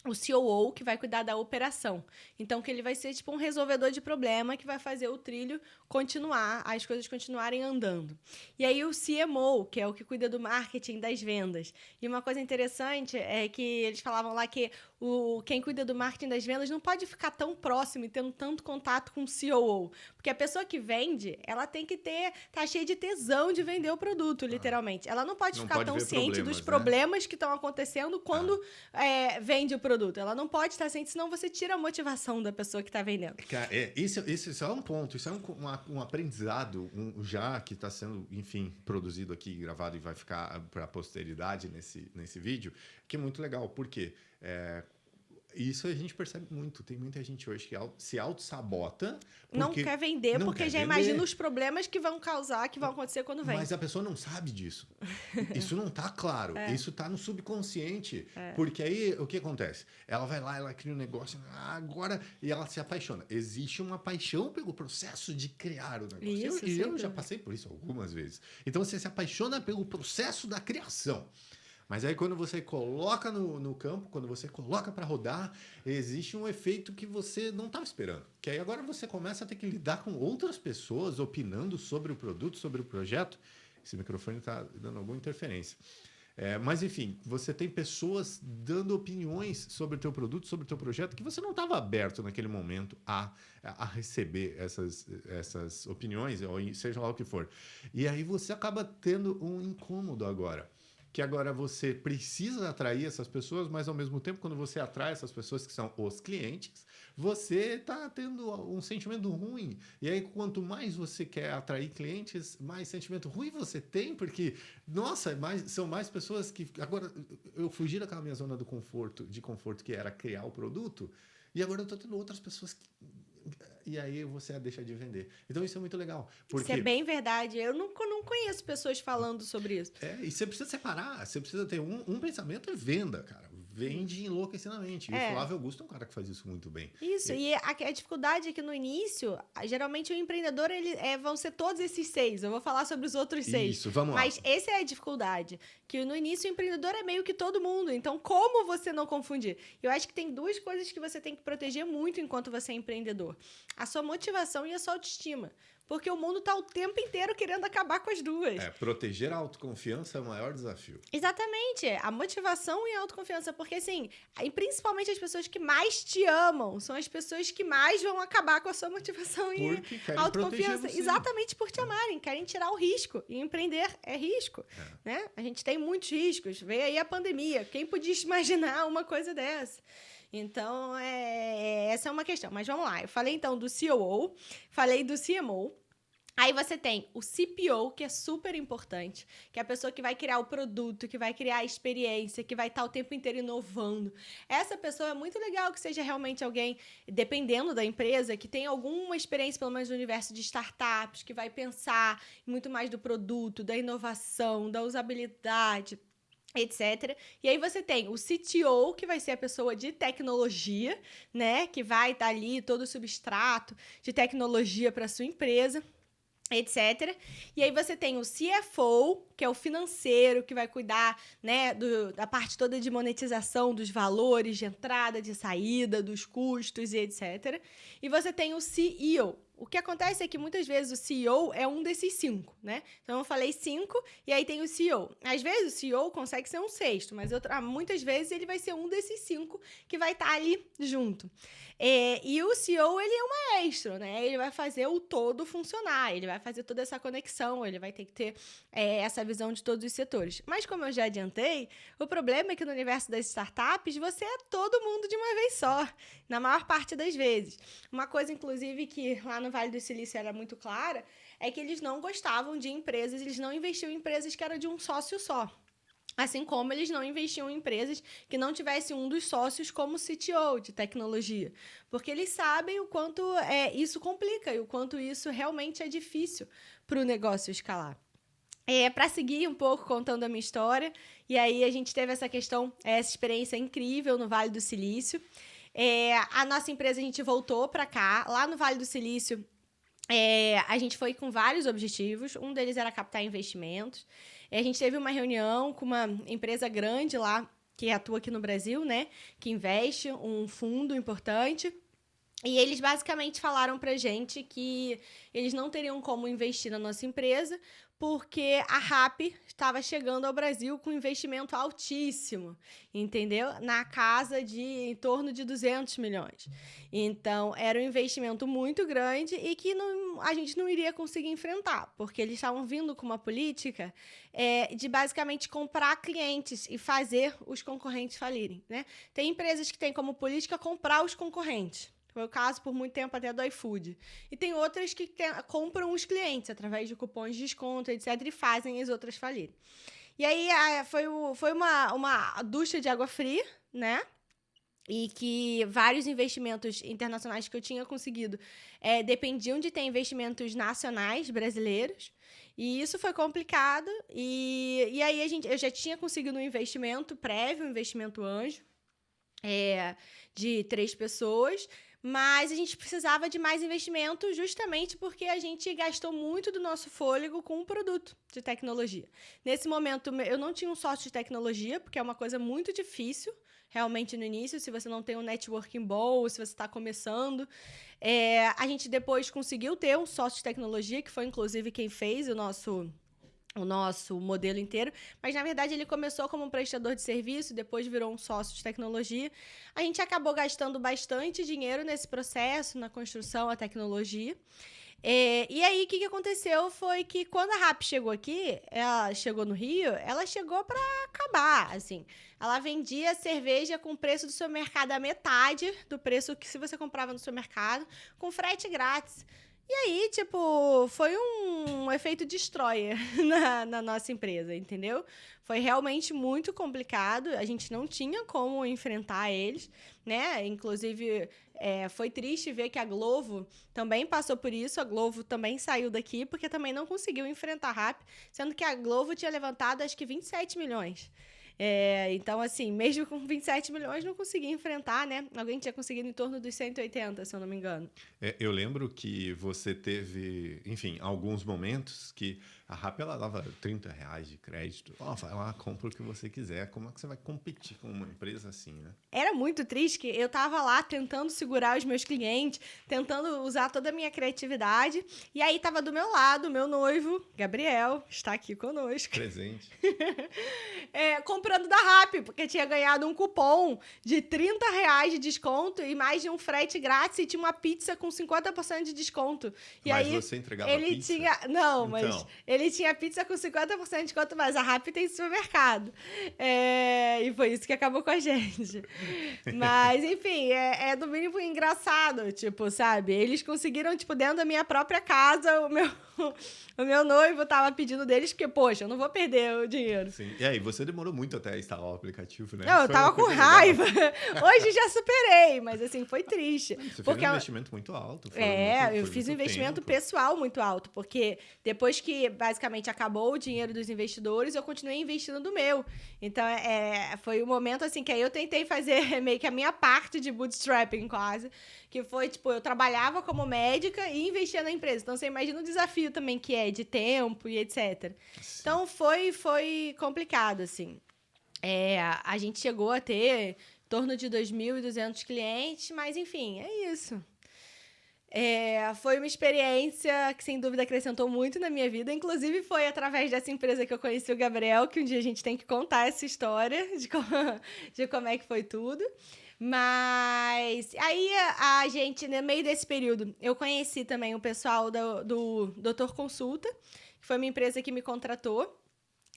O COO que vai cuidar da operação. Então, que ele vai ser tipo um resolvedor de problema que vai fazer o trilho continuar, as coisas continuarem andando. E aí o CMO, que é o que cuida do marketing das vendas. E uma coisa interessante é que eles falavam lá que o quem cuida do marketing das vendas não pode ficar tão próximo e tendo tanto contato com o COO, porque a pessoa que vende, ela tem que ter tá cheia de tesão de vender o produto, literalmente. Ela não pode Não ficar pode tão ciente problemas, dos né? problemas que estão acontecendo quando é, vende o produto. Ela não pode estar ciente, senão você tira a motivação da pessoa que está vendendo. Cara, é, esse, esse, isso é um ponto, isso é um, uma- um aprendizado um- já que está sendo, enfim, produzido aqui, gravado e vai ficar para a posteridade nesse, nesse vídeo, que é muito legal, porque é, isso a gente percebe muito. Tem muita gente hoje que se auto-sabota. Não quer vender não porque quer já vender. imagina os problemas que vão causar, que vão acontecer quando vem. Mas a pessoa não sabe disso. Isso não tá claro. É. Isso tá no subconsciente. Porque aí o que acontece? Ela vai lá, ela cria um negócio, ah, agora, e ela se apaixona. Existe uma paixão pelo processo de criar o negócio. Isso, eu, e eu já passei por isso algumas vezes. Então você se apaixona pelo processo da criação. Mas aí quando você coloca no, no campo, quando você coloca para rodar, existe um efeito que você não estava esperando. Que aí agora você começa a ter que lidar com outras pessoas opinando sobre o produto, sobre o projeto. Esse microfone está dando alguma interferência. É, mas enfim, você tem pessoas dando opiniões sobre o teu produto, sobre o teu projeto, que você não estava aberto naquele momento a, a receber essas, essas opiniões, ou seja lá o que for. E aí você acaba tendo um incômodo agora. Que agora você precisa atrair essas pessoas, mas ao mesmo tempo, quando você atrai essas pessoas que são os clientes, você está tendo um sentimento ruim. E aí, quanto mais você quer atrair clientes, mais sentimento ruim você tem, porque, nossa, mais, são mais pessoas que. Agora, eu fugi daquela minha zona do conforto, de conforto que era criar o produto, e agora eu estou tendo outras pessoas que. E aí você deixa de vender. Então isso é muito legal. Porque Isso é bem verdade. Eu não, não conheço pessoas falando sobre isso. É, e você precisa separar, você precisa ter um, um pensamento é venda, cara. Vende enlouquecidamente. E É. o Flávio Augusto é um cara que faz isso muito bem. Isso, e a, a dificuldade é que no início, geralmente o empreendedor, ele, é, vão ser todos esses seis. Eu vou falar sobre os outros seis. Isso, vamos Mas lá. essa é a dificuldade. Que no início o empreendedor é meio que todo mundo. Então, como você não confundir? Eu acho que tem duas coisas que você tem que proteger muito enquanto você é empreendedor: a sua motivação e a sua autoestima. Porque o mundo tá o tempo inteiro querendo acabar com as duas. É, proteger a autoconfiança é o maior desafio. Exatamente, a motivação e a autoconfiança, porque assim, e principalmente as pessoas que mais te amam são as pessoas que mais vão acabar com a sua motivação e Porque proteger autoconfiança, exatamente por te amarem, querem tirar o risco. E empreender é risco, né? A gente tem muitos riscos. Veio aí a pandemia, quem podia imaginar uma coisa dessa? Então, é, essa é uma questão. Mas vamos lá, eu falei então do COO, falei do CMO, Aí você tem o CPO, que é super importante, que é a pessoa que vai criar o produto, que vai criar a experiência, que vai estar o tempo inteiro inovando. Essa pessoa é muito legal que seja realmente alguém, dependendo da empresa, que tenha alguma experiência, pelo menos no universo de startups, que vai pensar muito mais do produto, da inovação, da usabilidade etc. E aí você tem o CTO, que vai ser a pessoa de tecnologia, né, que vai estar ali todo o substrato de tecnologia para sua empresa. etc. E aí você tem o CFO, que é o financeiro, que vai cuidar né, do, da parte toda de monetização, dos valores de entrada, de saída, dos custos e etc. E você tem o CEO, o que acontece é que muitas vezes o CEO é um desses cinco, né? Então eu falei cinco e aí tem o CEO. Às vezes o CEO consegue ser um sexto, mas outra, muitas vezes ele vai ser um desses cinco que vai estar tá ali junto. É, e o CEO, ele é um maestro, né? Ele vai fazer o todo funcionar, ele vai fazer toda essa conexão, ele vai ter que ter é, essa visão de todos os setores. Mas como eu já adiantei, o problema é que no universo das startups, você é todo mundo de uma vez só, na maior parte das vezes. Uma coisa, inclusive, que lá no Vale do Silício era muito clara, é que eles não gostavam de empresas, eles não investiam em empresas que eram de um sócio só. Assim como eles não investiam em empresas que não tivessem um dos sócios como CTO de tecnologia. Porque eles sabem o quanto é, isso complica e o quanto isso realmente é difícil para o negócio escalar. É, para seguir um pouco contando a minha história, e aí a gente teve essa questão, essa experiência incrível no Vale do Silício. É, a nossa empresa, a gente voltou para cá, lá no Vale do Silício, é, a gente foi com vários objetivos. Um deles era captar investimentos. A gente teve uma reunião com uma empresa grande lá, que atua aqui no Brasil, né? Que investe, um fundo importante. E eles basicamente falaram pra gente que eles não teriam como investir na nossa empresa, porque a RAP estava chegando ao Brasil com investimento altíssimo, entendeu? Na casa de em torno de 200 milhões. Então, era um investimento muito grande e que não, a gente não iria conseguir enfrentar, porque eles estavam vindo com uma política é, de basicamente comprar clientes e fazer os concorrentes falirem, né? Tem empresas que têm como política comprar os concorrentes. Foi o caso por muito tempo até do iFood. E tem outras que tem, compram os clientes através de cupons de desconto, etc., e fazem as outras falirem. E aí foi, o, foi uma, uma ducha de água fria, né? E que vários investimentos internacionais que eu tinha conseguido é, dependiam de ter investimentos nacionais brasileiros. E isso foi complicado. E, e aí a gente, eu já tinha conseguido um investimento prévio, um investimento anjo, é, de três pessoas. Mas a gente precisava de mais investimento justamente porque a gente gastou muito do nosso fôlego com um produto de tecnologia. Nesse momento, eu não tinha um sócio de tecnologia, porque é uma coisa muito difícil, realmente, no início, se você não tem um networking bom, se você está começando. É, a gente depois conseguiu ter um sócio de tecnologia, que foi inclusive quem fez o nosso o nosso modelo inteiro, mas na verdade ele começou como um prestador de serviço, depois virou um sócio de tecnologia. A gente acabou gastando bastante dinheiro nesse processo, na construção, a tecnologia. É, e aí, o que, que aconteceu foi que quando a RAP chegou aqui, ela chegou no Rio, ela chegou para acabar, assim. Ela vendia cerveja com o preço do seu mercado a metade do preço que se você comprava no seu mercado, com frete grátis. E aí, tipo, foi um efeito destroyer na, na, nossa empresa, entendeu? Foi realmente muito complicado, a gente não tinha como enfrentar eles, né? Inclusive, é, foi triste ver que a Glovo também passou por isso, a Glovo também saiu daqui, porque também não conseguiu enfrentar a RAP, sendo que a Glovo tinha levantado acho que 27 milhões. É, então, assim, mesmo com 27 milhões, não conseguia enfrentar, né? Alguém tinha conseguido em torno dos 180, se eu não me engano. É, eu lembro que você teve, enfim, alguns momentos que a RAP ela dava 30 reais de crédito. Ó, oh, vai lá, compra o que você quiser. Como é que você vai competir com uma empresa assim, né? Era muito triste que eu tava lá tentando segurar os meus clientes, tentando usar toda a minha criatividade. E aí tava do meu lado meu noivo, Gabriel, está aqui conosco. Presente. é, comprando da RAP, porque tinha ganhado um cupom de 30 reais de desconto e mais de um frete grátis e tinha uma pizza com 50% de desconto. E mas aí, você entregava ele pizza? tinha. Não, então. mas ele tinha pizza com 50% de desconto, mas a Rappi tem supermercado. É, e foi isso que acabou com a gente. Mas, enfim, é, é do mínimo engraçado, tipo, sabe? Eles conseguiram, tipo, dentro da minha própria casa, o meu, o meu noivo tava pedindo deles, porque, poxa, eu não vou perder o dinheiro. Sim. E aí, você demorou muito até instalar o aplicativo, né? Não, eu tava com raiva. Hoje já superei, mas assim, foi triste. Você porque fez um investimento muito alto. é, muito, eu fiz um investimento tempo. pessoal muito alto, porque depois que basicamente acabou o dinheiro dos investidores, eu continuei investindo do meu. Então, é, foi o um momento assim que aí eu tentei fazer meio que a minha parte de bootstrapping quase, que foi tipo, eu trabalhava como médica e investia na empresa. Então, você imagina o desafio também que é de tempo e etc. Sim. Então, foi, foi complicado, assim. É, a gente chegou a ter em torno de 2.200 clientes, mas enfim, é isso. É, foi uma experiência que, sem dúvida, acrescentou muito na minha vida. Inclusive, foi através dessa empresa que eu conheci o Gabriel, que um dia a gente tem que contar essa história de como, de como é que foi tudo. Mas aí a gente, no meio desse período, eu conheci também o pessoal do, do Doutor Consulta, que foi uma empresa que me contratou.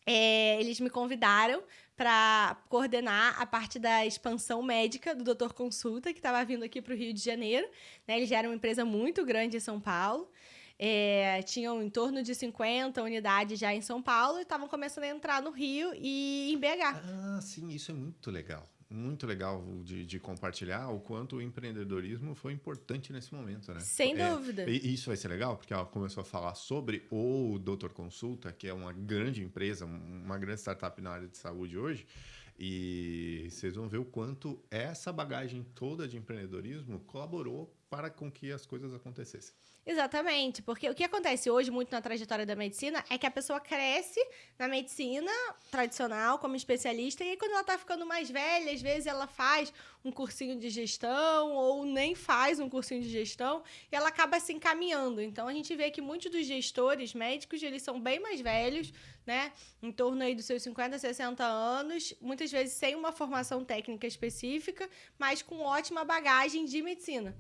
É, eles me convidaram para coordenar a parte da expansão médica do Doutor Consulta, que estava vindo aqui para o Rio de Janeiro. Né? Eles já eram uma empresa muito grande em São Paulo. É, tinham em torno de 50 unidades já em São Paulo e estavam começando a entrar no Rio e em BH. Ah, sim, isso é muito legal muito legal de, de, compartilhar o quanto o empreendedorismo foi importante nesse momento, né? Sem é, dúvida. E isso vai ser legal, porque ela começou a falar sobre o Doutor Consulta, que é uma grande empresa, uma grande startup na área de saúde hoje. E vocês vão ver o quanto essa bagagem toda de empreendedorismo colaborou para com que as coisas acontecessem. Exatamente, porque o que acontece hoje muito na trajetória da medicina é que a pessoa cresce na medicina tradicional como especialista e aí, quando ela está ficando mais velha, às vezes ela faz um cursinho de gestão ou nem faz um cursinho de gestão e ela acaba se encaminhando. Então a gente vê que muitos dos gestores médicos, eles são bem mais velhos, né? Em torno aí dos seus 50, 60 anos, muitas vezes sem uma formação técnica específica, mas com ótima bagagem de medicina.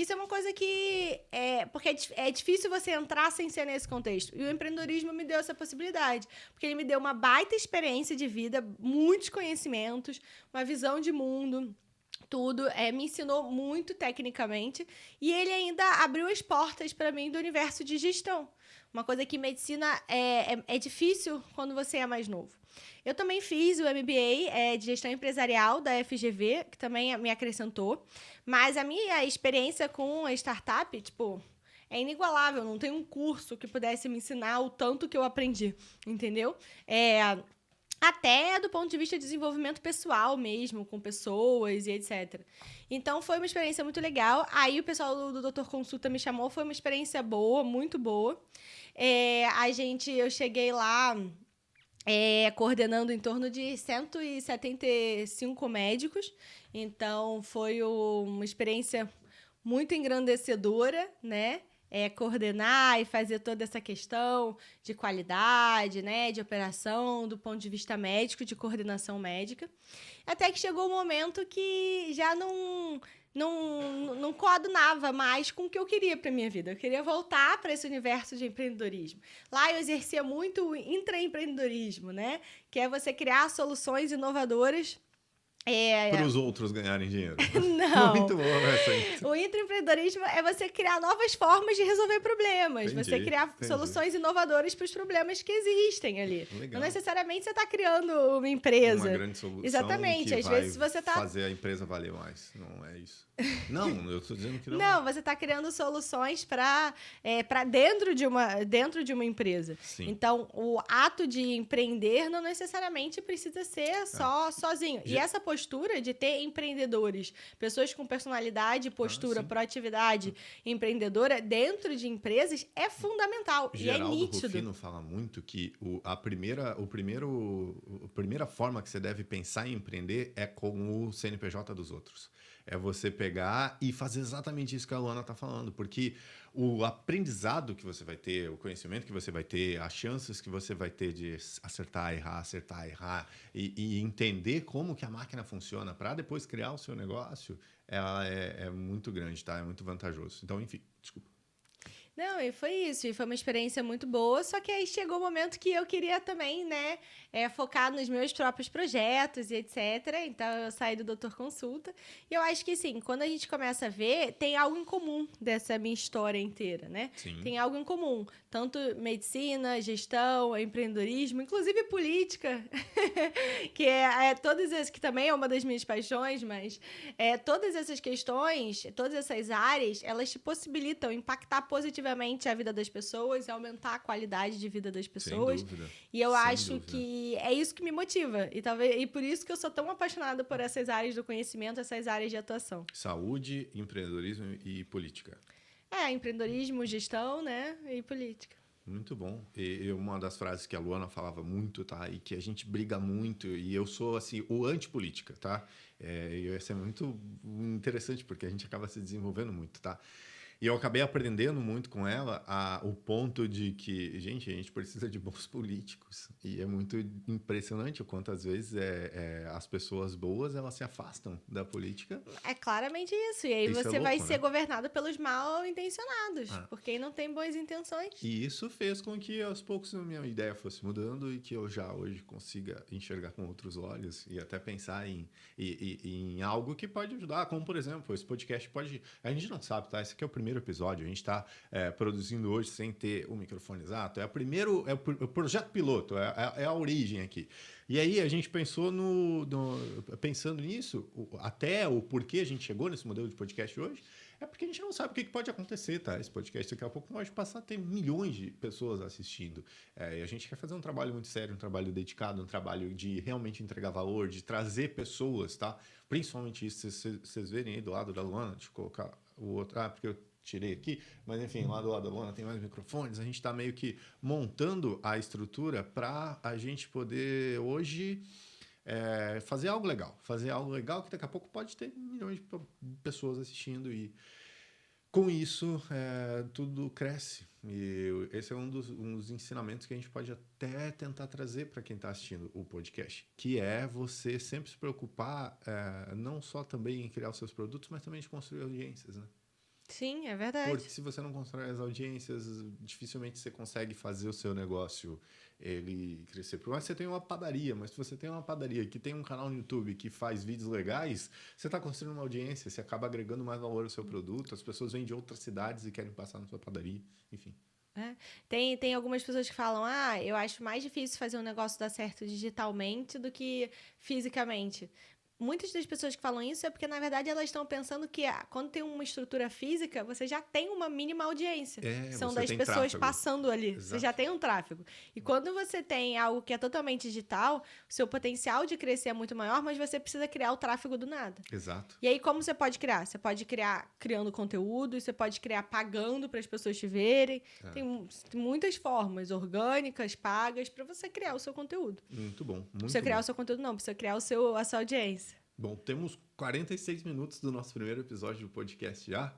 Isso é uma coisa que. É, porque é, é, difícil você entrar sem ser nesse contexto. E o empreendedorismo me deu essa possibilidade. Porque ele me deu uma baita experiência de vida, muitos conhecimentos, uma visão de mundo. Tudo, é, me ensinou muito tecnicamente e ele ainda abriu as portas para mim do universo de gestão. Uma coisa que medicina é, é, é difícil quando você é mais novo. Eu também fiz o MBA é, de gestão empresarial da FGV, que também me acrescentou. Mas a minha experiência com a startup, tipo, é inigualável. Não tem um curso que pudesse me ensinar o tanto que eu aprendi, entendeu? É, até do ponto de vista de desenvolvimento pessoal mesmo, com pessoas e etc. Então foi uma experiência muito legal. Aí o pessoal do, do Doutor Consulta me chamou, foi uma experiência boa, muito boa. É, a gente, eu cheguei lá é, coordenando em torno de 175 médicos. Então, foi uma experiência muito engrandecedora, né? É, coordenar e fazer toda essa questão de qualidade, né, de operação, do ponto de vista médico, de coordenação médica. Até que chegou o um momento que já não não, não coadunava mais com o que eu queria para minha vida. Eu queria voltar para esse universo de empreendedorismo. Lá eu exercia muito o intraempreendedorismo, né? Que é você criar soluções inovadoras é, para os outros ganharem dinheiro. Não. Muito bom essa. O intraempreendedorismo é você criar novas formas de resolver problemas. Entendi, você criar entendi. soluções inovadoras para os problemas que existem ali. Legal. Não necessariamente você está criando uma empresa. Uma grande solução. Exatamente. Às vezes você está. Fazer a empresa valer mais. Não é isso. Não, eu estou dizendo que não. Não, você está criando soluções para é, dentro de uma dentro de uma empresa. Sim. Então, o ato de empreender não necessariamente precisa ser só sozinho. E essa postura de ter empreendedores, pessoas com personalidade, postura, sim. proatividade empreendedora dentro de empresas é fundamental e é Geraldo nítido. Rufino fala muito que o, a, primeira, o primeiro, a primeira forma que você deve pensar em empreender é com o CNPJ dos outros. É você pegar e fazer exatamente isso que a Luana está falando, porque o aprendizado que você vai ter, o conhecimento que você vai ter, as chances que você vai ter de acertar, errar, acertar, errar e, e entender como que a máquina funciona para depois criar o seu negócio, ela é, é muito grande, tá? É muito vantajoso. Então, enfim, desculpa. Não, e foi isso. E foi uma experiência muito boa. Só que aí chegou o momento que eu queria também, né, é, focar nos meus próprios projetos e etc. Então eu saí do Doutor Consulta. E eu acho que, sim, quando a gente começa a ver, tem algo em comum dessa minha história inteira, né? Sim. Tem algo em comum. Tanto medicina, gestão, empreendedorismo, inclusive política, que é, é todas as que também é uma das minhas paixões, mas é, todas essas questões, todas essas áreas, elas te possibilitam impactar positivamente a vida das pessoas e aumentar a qualidade de vida das pessoas. Sem dúvida. E eu Sem acho dúvida. que é isso que me motiva. E talvez e por isso que eu sou tão apaixonada por essas áreas do conhecimento, essas áreas de atuação. Saúde, empreendedorismo e política. É, empreendedorismo, gestão, né? E política. Muito bom. E uma das frases que a Luana falava muito, tá? E que a gente briga muito, e eu sou, assim, o antipolítica, tá? É, e isso é muito interessante, porque a gente acaba se desenvolvendo muito, tá? E eu acabei aprendendo muito com ela a, o ponto de que, gente, a gente precisa de bons políticos. E é muito impressionante o quanto, às vezes, é, é, as pessoas boas, elas se afastam da política. É claramente isso. E aí Isso é você louco, vai né? ser governado pelos mal intencionados. Ah. Por quem não tem boas intenções. E isso fez com que aos poucos a minha ideia fosse mudando e que eu já hoje consiga enxergar com outros olhos e até pensar em, e- e- em algo que pode ajudar, como por exemplo, esse podcast pode. A gente não sabe, tá? Esse aqui é o primeiro episódio, a gente está produzindo hoje sem ter o microfone exato. É o primeiro, é o, pr- o projeto piloto, é, é- é a origem aqui. E aí a gente pensou no, no- pensando nisso, até o porquê a gente chegou nesse modelo de podcast hoje, é porque a gente não sabe o que pode acontecer, tá? Esse podcast daqui a pouco pode passar a ter milhões de pessoas assistindo. É, e a gente quer fazer um trabalho muito sério, um trabalho dedicado, um trabalho de realmente entregar valor, de trazer pessoas, tá? Principalmente isso, vocês- verem aí do lado da Luana, eu colocar o outro. Ah, porque eu tirei aqui, mas enfim, lá do lado da Luana tem mais microfones, a gente está meio que montando a estrutura para a gente poder hoje é, fazer algo legal. Fazer algo legal que daqui a pouco pode ter milhões de pe- pessoas assistindo e com isso é, tudo cresce. E esse é um dos, um dos ensinamentos que a gente pode até tentar trazer para quem está assistindo o podcast, que é você sempre se preocupar é, não só também em criar os seus produtos, mas também de construir audiências, né? Sim, é verdade. Porque se você não constrói as audiências, dificilmente você consegue fazer o seu negócio ele crescer. Por mais que você tenha uma padaria, mas se você tem uma padaria que tem um canal no YouTube que faz vídeos legais, você está construindo uma audiência, você acaba agregando mais valor ao seu produto, as pessoas vêm de outras cidades e querem passar na sua padaria, enfim. Tem, tem algumas pessoas que falam: ah, eu acho mais difícil fazer um negócio dar certo digitalmente do que fisicamente. Muitas das pessoas que falam isso é porque, na verdade, elas estão pensando que ah, quando tem uma estrutura física, você já tem uma mínima audiência. É, São você das pessoas tráfego. passando ali. Você Exato. já tem um tráfego. E quando você tem algo que é totalmente digital, o seu potencial de crescer é muito maior, mas você precisa criar o tráfego do nada. Exato. E aí, como você pode criar? Você pode criar criando conteúdo, você pode criar pagando para as pessoas te verem. É. Tem, tem muitas formas, orgânicas, pagas, para você criar o seu conteúdo. Muito bom. Muito você criar bom. o seu conteúdo, não, para você criar o seu, a sua audiência. Bom, temos 46 minutos do nosso primeiro episódio do podcast já.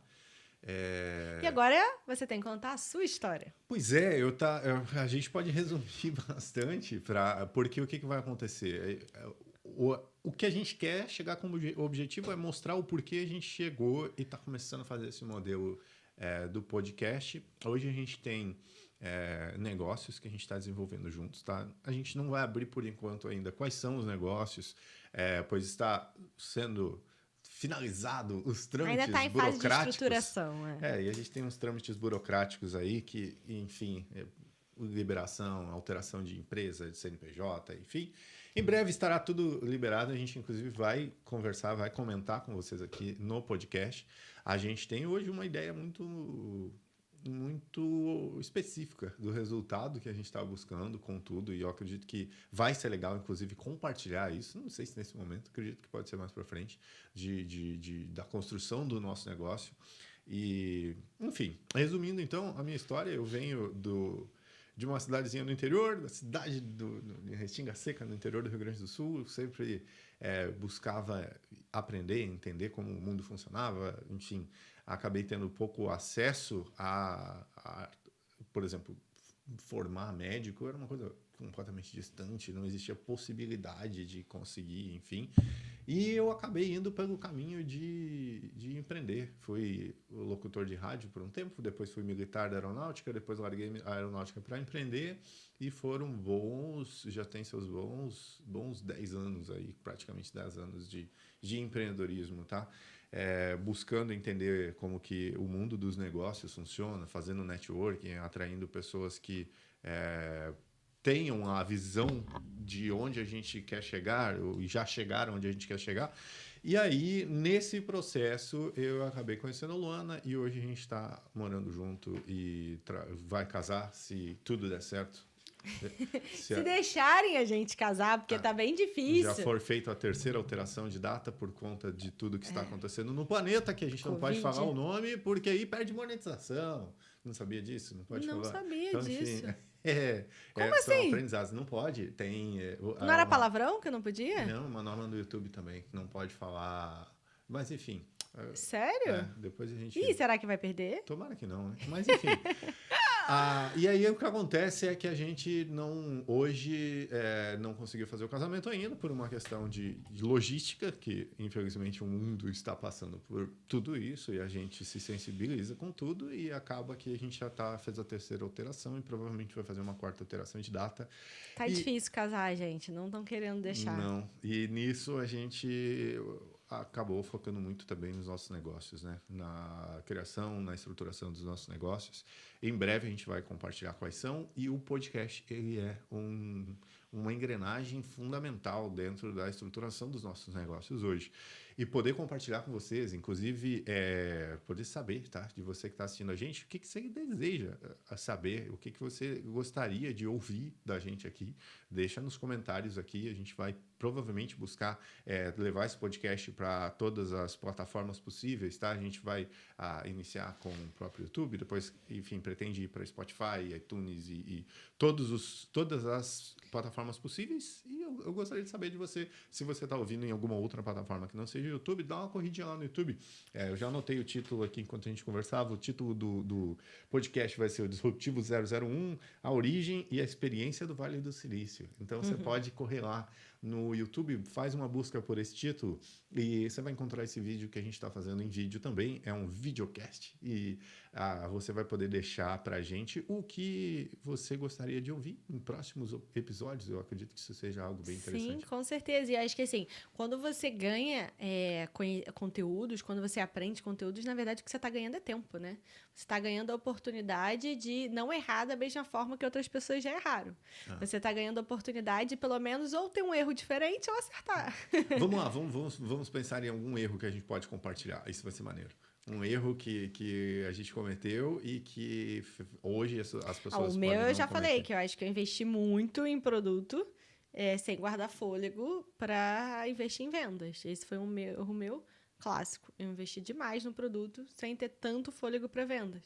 É... E agora você tem que contar a sua história. Pois é, eu tá, eu- a gente pode resumir bastante para porque o que, que vai acontecer? É, é, O, o que a gente quer chegar como obje- objetivo é mostrar o porquê a gente chegou e está começando a fazer esse modelo é, do podcast. Hoje a gente tem é, negócios que a gente está desenvolvendo juntos, tá? A gente não vai abrir por enquanto ainda quais são os negócios, é, pois está sendo finalizado os trâmites Ainda está em fase de burocráticos. estruturação. É. É, e a gente tem uns trâmites burocráticos aí que, enfim, é, liberação, alteração de empresa, de CNPJ, enfim. Em breve estará tudo liberado. A gente, inclusive, vai conversar, vai comentar com vocês aqui no podcast. A gente tem hoje uma ideia muito muito específica do resultado que a gente está buscando com tudo e eu acredito que vai ser legal inclusive compartilhar isso não sei se nesse momento acredito que pode ser mais para frente de, de, de- da construção do nosso negócio e, enfim, resumindo então a minha história, eu venho do, de uma cidadezinha no interior, da cidade do, de Restinga Seca, no interior do Rio Grande do Sul. Sempre é, buscava aprender, entender como o mundo funcionava. Enfim, acabei tendo pouco acesso a, a, por exemplo, formar médico era uma coisa completamente distante, não existia possibilidade de conseguir, enfim. E eu acabei indo pelo caminho de, de empreender. Fui locutor de rádio por um tempo, depois fui militar da aeronáutica, depois larguei a aeronáutica para empreender e foram bons, já tem seus bons, bons 10 anos aí, praticamente 10 anos de, de empreendedorismo, tá? É, buscando entender como que o mundo dos negócios funciona, fazendo networking, atraindo pessoas que é, tenham a visão de onde a gente quer chegar, e já chegaram onde a gente quer chegar. E aí, nesse processo, eu acabei conhecendo a Luana e hoje a gente está morando junto e vai casar, se tudo der certo. Se, se deixarem a gente casar, porque ah, tá bem difícil. Já for feita a terceira alteração de data por conta de tudo que está é. acontecendo no planeta, que a gente Covid. não pode falar o nome, porque aí perde monetização. Não sabia disso? Não pode não falar? Não sabia então, disso. Enfim, É, Como é, assim? aprendizados. Não pode. Tem, é, não era palavrão que não podia? Não, uma norma do YouTube também. Não pode falar. Mas enfim. É, Sério? É, depois a gente. Ih, será que vai perder? Tomara que não, né? Mas enfim. Ah, e aí o que acontece é que a gente não hoje é, não conseguiu fazer o casamento ainda por uma questão de, de, logística, que infelizmente o mundo está passando por tudo isso e a gente se sensibiliza com tudo e acaba que a gente já tá, fez a terceira alteração e provavelmente vai fazer uma quarta alteração de data. Tá e... difícil casar, gente, não estão querendo deixar. Não, e nisso a gente acabou focando muito também nos nossos negócios, né? Na criação, na estruturação dos nossos negócios. Em breve a gente vai compartilhar quais são e o podcast ele é um, uma engrenagem fundamental dentro da estruturação dos nossos negócios hoje e poder compartilhar com vocês, inclusive é, poder saber, tá, de você que está assistindo a gente, o que, que você deseja eh, saber, o que, que você gostaria de ouvir da gente aqui. Deixa nos comentários aqui, a gente vai provavelmente buscar é, levar esse podcast para todas as plataformas possíveis, tá? A gente vai a, ah, iniciar com o próprio YouTube, depois, enfim, pretende ir para Spotify, iTunes e, e, todos os, todas as plataformas possíveis. E eu, eu gostaria de saber de você, se você está ouvindo em alguma outra plataforma que não seja YouTube, dá uma corridinha lá no YouTube. É, eu já anotei o título aqui enquanto a gente conversava. O título do, do podcast vai ser o Disruptivo 001, a origem e a experiência do Vale do Silício. Então uhum. você pode correr lá no YouTube, faz uma busca por esse título e você vai encontrar esse vídeo que a gente está fazendo em vídeo também. É um videocast e ah, você vai poder deixar para a gente o que você gostaria de ouvir em próximos episódios. Eu acredito que isso seja algo bem interessante. Sim, com certeza. E acho que assim, quando você ganha é, conteúdos, quando você aprende conteúdos, na verdade o que você está ganhando é tempo, né? Você está ganhando a oportunidade de não errar da mesma forma que outras pessoas já erraram. Ah. Você está ganhando a oportunidade, pelo menos, ou ter um erro diferente ou acertar. Vamos lá, vamos, vamos, vamos pensar em algum erro que a gente pode compartilhar. Isso vai ser maneiro um erro que, que a gente cometeu e que hoje as, as pessoas. Ah, o meu eu já falei que eu acho que eu investi muito em produto é, sem guardar fôlego para investir em vendas. Esse foi um erro meu clássico. Eu investi demais no produto sem ter tanto fôlego para vendas.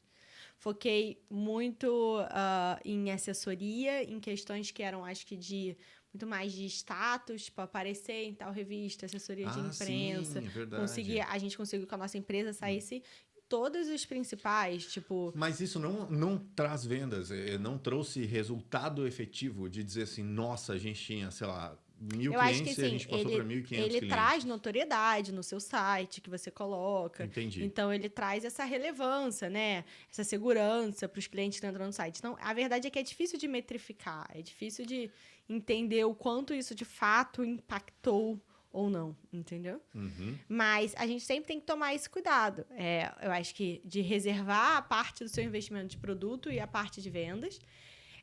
Foquei muito uh, em assessoria, em questões que eram, acho que, de muito mais de status, tipo, aparecer em tal revista, assessoria ah, de imprensa. Sim, verdade. Conseguir, a gente conseguiu que a nossa empresa saísse todos os principais, tipo. Mas isso não, não traz vendas, é, não trouxe resultado efetivo de dizer assim, nossa, a gente tinha, sei lá, mil eu clientes acho que, assim, e a gente passou para 1.500 Ele clientes. traz notoriedade no seu site que você coloca. Entendi. Então, ele traz essa relevância, né? Essa segurança para os clientes que entram no site. Então, a verdade é que é difícil de metrificar, é difícil de entender o quanto isso de fato impactou ou não, entendeu? Uhum. Mas a gente sempre tem que tomar esse cuidado. É, eu acho que de reservar a parte do seu investimento de produto e a parte de vendas.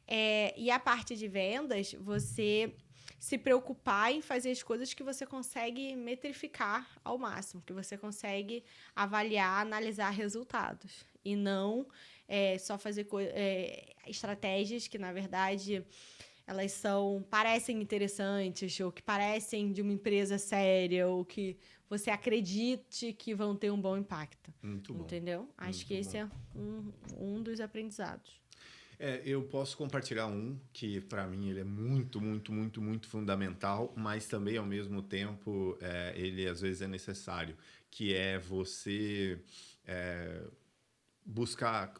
É, e a parte de vendas, você se preocupar em fazer as coisas que você consegue metrificar ao máximo, que você consegue avaliar, analisar resultados. E não é, só fazer é, estratégias que, na verdade, elas são parecem interessantes ou que parecem de uma empresa séria ou que você acredite que vão ter um bom impacto. Muito bom. Entendeu? Acho Muito que esse é um, um dos aprendizados. É, eu posso compartilhar um que para mim ele é muito, muito, muito, muito fundamental, mas também ao mesmo tempo é, ele às vezes é necessário, que é você é, buscar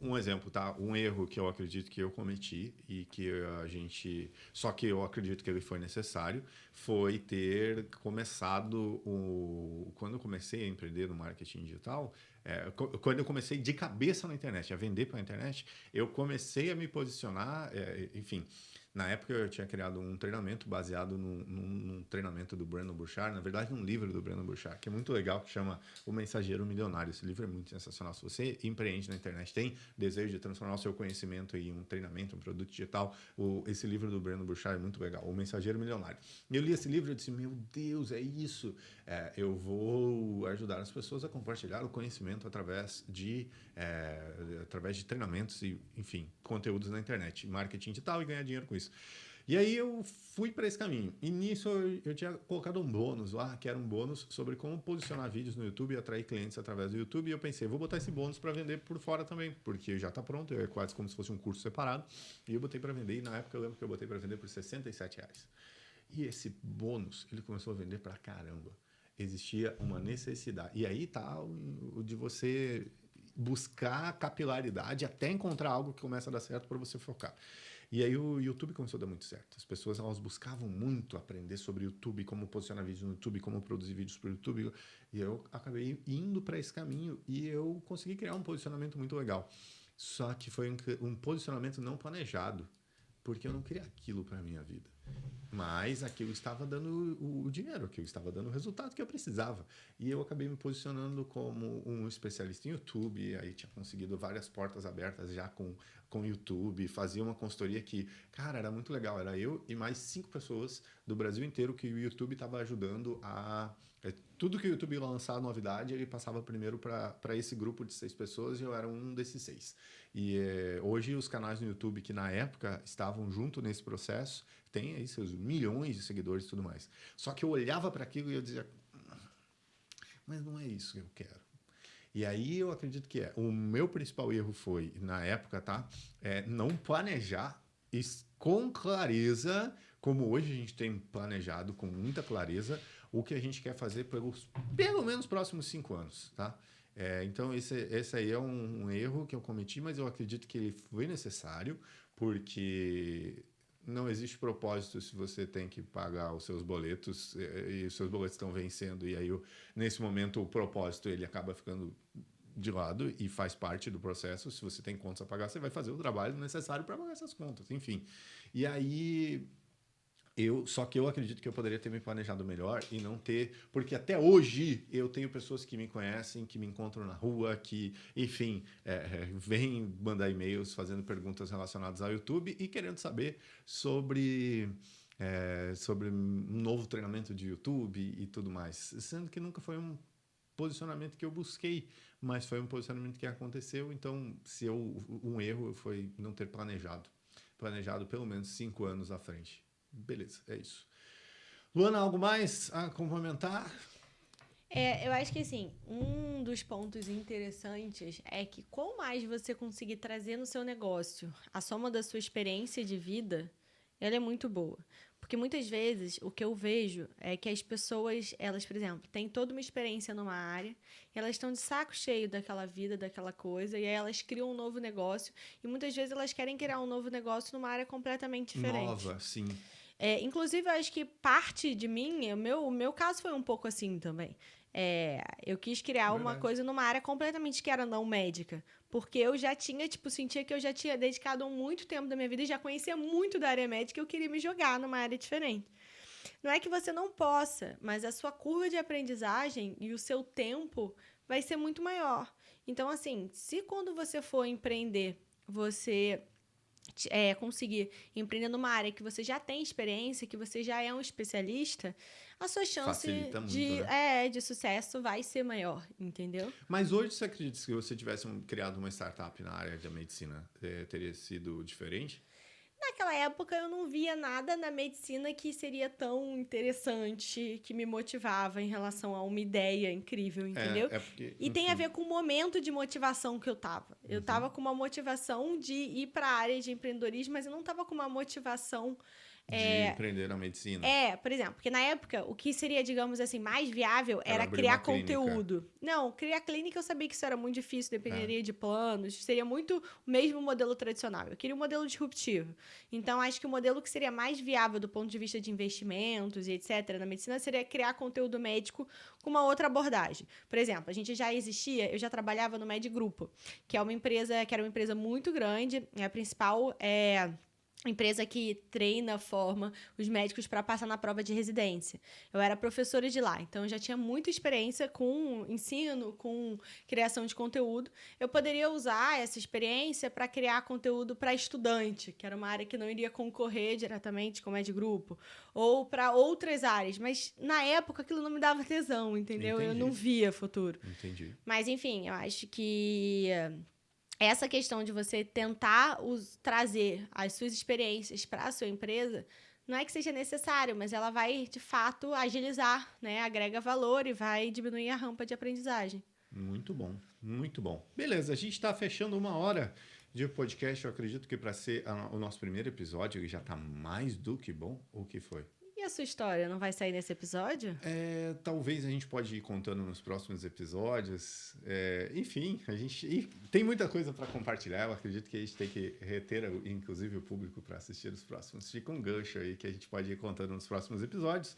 um exemplo, tá? Um erro que eu acredito que eu cometi e que a gente. Só que eu acredito que ele foi necessário, foi ter começado o. Quando eu comecei a empreender no marketing digital, é, quando eu comecei de cabeça na internet, a vender pela internet, eu comecei a me posicionar, é, enfim. Na época eu tinha criado um treinamento baseado num, num, num, treinamento do Brandon Burchard, na verdade num livro do Brandon Burchard, que é muito legal, que chama O Mensageiro Milionário. Esse livro é muito sensacional. Se você empreende na internet, tem desejo de transformar o seu conhecimento em um treinamento, um produto digital, o, esse livro do Brandon Burchard é muito legal, O Mensageiro Milionário. Eu li esse livro e disse, meu Deus, é isso. É, eu vou ajudar as pessoas a compartilhar o conhecimento através de, é, através de treinamentos e, enfim, conteúdos na internet, marketing digital e ganhar dinheiro com isso. E aí eu fui para esse caminho. E nisso eu, eu, tinha colocado um bônus lá, que era um bônus sobre como posicionar vídeos no YouTube e atrair clientes através do YouTube. E eu pensei, vou botar esse bônus para vender por fora também, porque já está pronto, é quase como se fosse um curso separado. E eu botei para vender, e na época eu lembro que eu botei para vender por 67 reais. E esse bônus, ele começou a vender para caramba. Existia uma necessidade. E aí tá o, o de você buscar capilaridade até encontrar algo que começa a dar certo para você focar. E aí o YouTube começou a dar muito certo. As pessoas elas buscavam muito aprender sobre YouTube, como posicionar vídeos no YouTube, como produzir vídeos para o YouTube. E eu acabei indo para esse caminho e eu consegui criar um posicionamento muito legal. Só que foi um, um posicionamento não planejado, porque eu não queria aquilo para minha vida. Mas aquilo estava dando o, dinheiro, aquilo estava dando o resultado que eu precisava. E eu acabei me posicionando como um especialista em YouTube, aí tinha conseguido várias portas abertas já com com YouTube, fazia uma consultoria que, cara, era muito legal. Era eu e mais cinco pessoas do Brasil inteiro que o YouTube estava ajudando a. É, tudo que o YouTube lançava novidade, ele passava primeiro para esse grupo de seis pessoas e eu era um desses seis. E é, hoje os canais no YouTube que na época estavam junto nesse processo têm aí seus milhões de seguidores e tudo mais. Só que eu olhava para aquilo e eu dizia, mas não é isso que eu quero. E aí eu acredito que é. O meu principal erro foi, na época, tá? É não planejar com clareza, como hoje a gente tem planejado com muita clareza, o que a gente quer fazer pelos pelo menos próximos cinco anos, tá? É, então, esse, esse aí é um, um, erro que eu cometi, mas eu acredito que ele foi necessário, porque não existe propósito se você tem que pagar os seus boletos e, e os seus boletos estão vencendo e aí nesse momento o propósito ele acaba ficando de lado e faz parte do processo. Se você tem contas a pagar, você vai fazer o trabalho necessário para pagar essas contas, enfim. E aí eu, só que eu acredito que eu poderia ter me planejado melhor e não ter, porque até hoje eu tenho pessoas que me conhecem, que me encontram na rua, que, enfim, é, é, vêm mandar e-mails fazendo perguntas relacionadas ao YouTube e querendo saber sobre, é, sobre um novo treinamento de YouTube e tudo mais, sendo que nunca foi um posicionamento que eu busquei, mas foi um posicionamento que aconteceu. Então, se eu um erro foi não ter planejado, planejado pelo menos cinco anos à frente. Beleza, é isso. Luana, algo mais a complementar? É, eu acho que assim, um dos pontos interessantes é que quanto mais você conseguir trazer no seu negócio a soma da sua experiência de vida, ela é muito boa. Porque muitas vezes o que eu vejo é que as pessoas, elas, por exemplo, têm toda uma experiência numa área, elas estão de saco cheio daquela vida, daquela coisa, e aí elas criam um novo negócio, e muitas vezes elas querem criar um novo negócio numa área completamente diferente. Nova, sim. É, inclusive, eu acho que parte de mim, o meu, o meu caso foi um pouco assim também. É, eu quis criar Verdade. uma coisa numa área completamente que era não médica. Porque eu já tinha, tipo, sentia que eu já tinha dedicado muito tempo da minha vida e já conhecia muito da área médica e eu queria me jogar numa área diferente. Não é que você não possa, mas a sua curva de aprendizagem e o seu tempo vai ser muito maior. Então, assim, se quando você for empreender, você é, conseguir empreender numa área que você já tem experiência, que você já é um especialista, a sua chance muito, de, né? é, de sucesso vai ser maior, entendeu? Mas hoje você acredita que se você tivesse criado uma startup na área da medicina, é, teria sido diferente? Naquela época eu não via nada na medicina que seria tão interessante, que me motivava em relação a uma ideia incrível, entendeu? É, é porque, e tem a ver com o momento de motivação que eu tava. Eu uhum. tava com uma motivação de ir para a área de empreendedorismo, mas eu não tava com uma motivação É, de empreender na medicina. É, por exemplo, porque na época o que seria, digamos assim, mais viável Era era, criar conteúdo. Não, criar clínica eu sabia que isso era muito difícil, dependeria de planos, seria muito o mesmo modelo tradicional. Eu queria um modelo disruptivo. Então, acho que o modelo que seria mais viável do ponto de vista de investimentos e etc. na medicina seria criar conteúdo médico com uma outra abordagem. Por exemplo, a gente já existia, eu já trabalhava no Med Grupo, que é uma empresa, que era uma empresa muito grande, é a principal é empresa que treina, forma os médicos para passar na prova de residência. Eu era professora de lá, então eu já tinha muita experiência com ensino, com criação de conteúdo. Eu poderia usar essa experiência para criar conteúdo para estudante, que era uma área que não iria concorrer diretamente com o Med Grupo, ou para outras áreas, mas na época aquilo não me dava tesão, entendeu? Eu Entendi. não via futuro. Entendi. Mas, enfim, eu acho que eh, essa questão de você tentar us- trazer as suas experiências para a sua empresa não é que seja necessário, mas ela vai, de fato, agilizar, né? Agrega valor e vai diminuir a rampa de aprendizagem. Muito bom, muito bom. Beleza, a gente está fechando uma hora de podcast. Eu acredito que para ser o nosso primeiro episódio, já está mais do que bom. O que foi? A sua história não vai sair nesse episódio? É, talvez a gente pode ir contando nos próximos episódios. É, enfim, a gente tem muita coisa para compartilhar. Eu acredito que a gente tem que reter, inclusive, o público para assistir os próximos. Fica um gancho aí que a gente pode ir contando nos próximos episódios.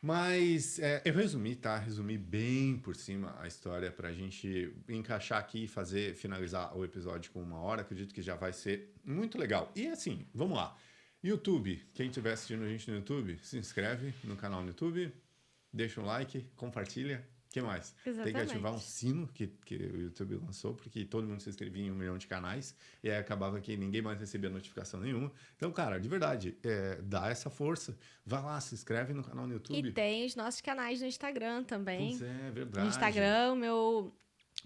Mas é, eu resumi, tá? Resumi bem por cima a história para a gente encaixar aqui e fazer, finalizar o episódio com uma hora. Acredito que já vai ser muito legal. E assim, vamos lá. YouTube, quem estiver assistindo a gente no YouTube, se inscreve no canal no YouTube, deixa um like, compartilha. O que mais? Tem que Exatamente. ativar um sino que, que o YouTube lançou, porque todo mundo se inscrevia em um milhão de canais e aí acabava que ninguém mais recebia notificação nenhuma. Então, cara, de verdade, é, dá essa força. Vai lá, se inscreve no canal no YouTube. E tem os nossos canais no Instagram também. Pois é, verdade. No Instagram, meu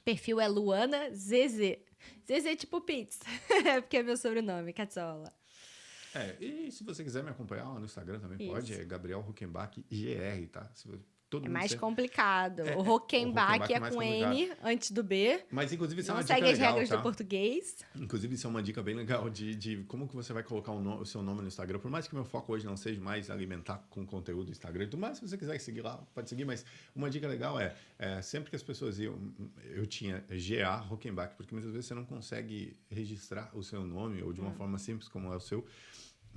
perfil é Luana ZZ. ZZ tipo pizza, porque é meu sobrenome, Catsola. É, e se você quiser me acompanhar lá no Instagram também Isso. pode, é Gabriel Huckenbach GR, tá? Se todo É mais sempre- complicado. É, é, o Rockenbach Rockenbach é é com complicado. N antes do B. Mas inclusive isso é Não uma dica segue as legal, regras tá? do português. Inclusive, isso é uma dica bem legal de, de como que você vai colocar o, no- o seu nome no Instagram. Por mais que meu foco hoje não seja mais alimentar com conteúdo do Instagram e tudo mais, se você quiser seguir lá, pode seguir. Mas uma dica legal é, é, sempre que as pessoas iam... Eu tinha GA Rockenbach, porque muitas vezes você não consegue registrar o seu nome ou de uma forma simples como é o seu.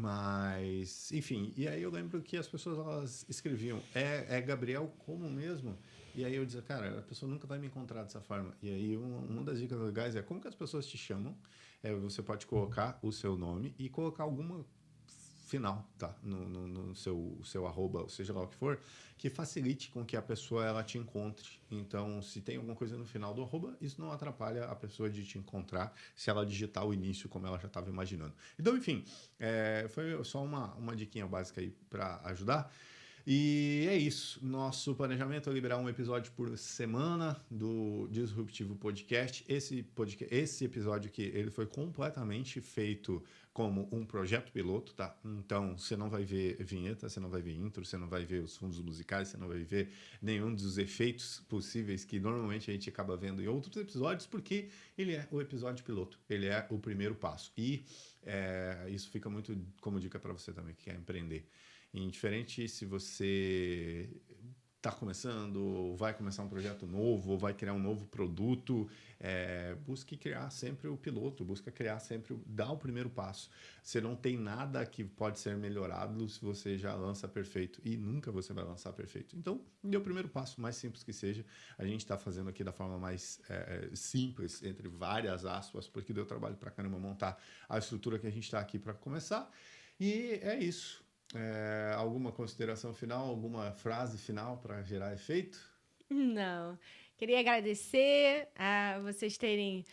Mas, enfim, e aí eu lembro que as pessoas elas escreviam, é, é Gabriel como mesmo? E aí eu dizia, cara, a pessoa nunca vai me encontrar dessa forma. E aí um- uma das dicas legais é como que as pessoas te chamam. É, você pode colocar o seu nome e colocar alguma final, tá? No, no, no seu, seu arroba, seja lá o que for, que facilite com que a pessoa ela te encontre. Então, se tem alguma coisa no final do arroba, isso não atrapalha a pessoa de te encontrar se ela digitar o início como ela já estava imaginando. Então, enfim, é, foi só uma, uma diquinha básica aí para ajudar. E é isso. Nosso planejamento é liberar um episódio por semana do Disruptivo Podcast. Esse, podcast, esse episódio aqui, ele foi completamente feito como um projeto piloto, tá? Então, você não vai ver vinheta, você não vai ver intro, você não vai ver os fundos musicais, você não vai ver nenhum dos efeitos possíveis que normalmente a gente acaba vendo em outros episódios, porque ele é o episódio piloto, ele é o primeiro passo. E é, isso fica muito como dica para você também que quer empreender. Indiferente se você está começando, vai começar um projeto novo, vai criar um novo produto, é, busque criar sempre o piloto, busca criar sempre, dar o primeiro passo. Você não tem nada que pode ser melhorado se você já lança perfeito, e nunca você vai lançar perfeito. Então, dê o primeiro passo, mais simples que seja. A gente está fazendo aqui da forma mais é, simples, entre várias aspas, porque deu trabalho para caramba montar a estrutura que a gente está aqui para começar. E é isso. É, alguma consideração final, alguma frase final para gerar efeito? Não. Queria agradecer a vocês terem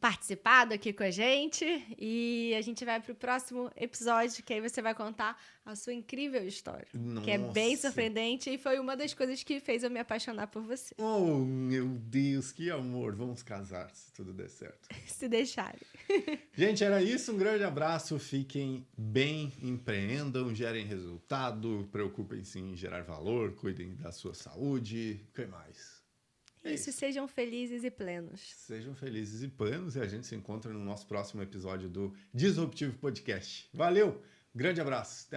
participado aqui com a gente e a gente vai para o próximo episódio, que aí você vai contar a sua incrível história, que é bem Nossa. surpreendente e foi uma das coisas que fez eu me apaixonar por você, Oh, meu Deus, que amor! Vamos casar se tudo der certo. se deixarem. Gente, era isso. Um grande abraço. Fiquem bem, empreendam, gerem resultado, preocupem-se em gerar valor, cuidem da sua saúde. O que mais? É Isso, sejam felizes e plenos. Sejam felizes e plenos e a gente se encontra no nosso próximo episódio do Disruptivo Podcast. Valeu! Grande abraço. Até mais.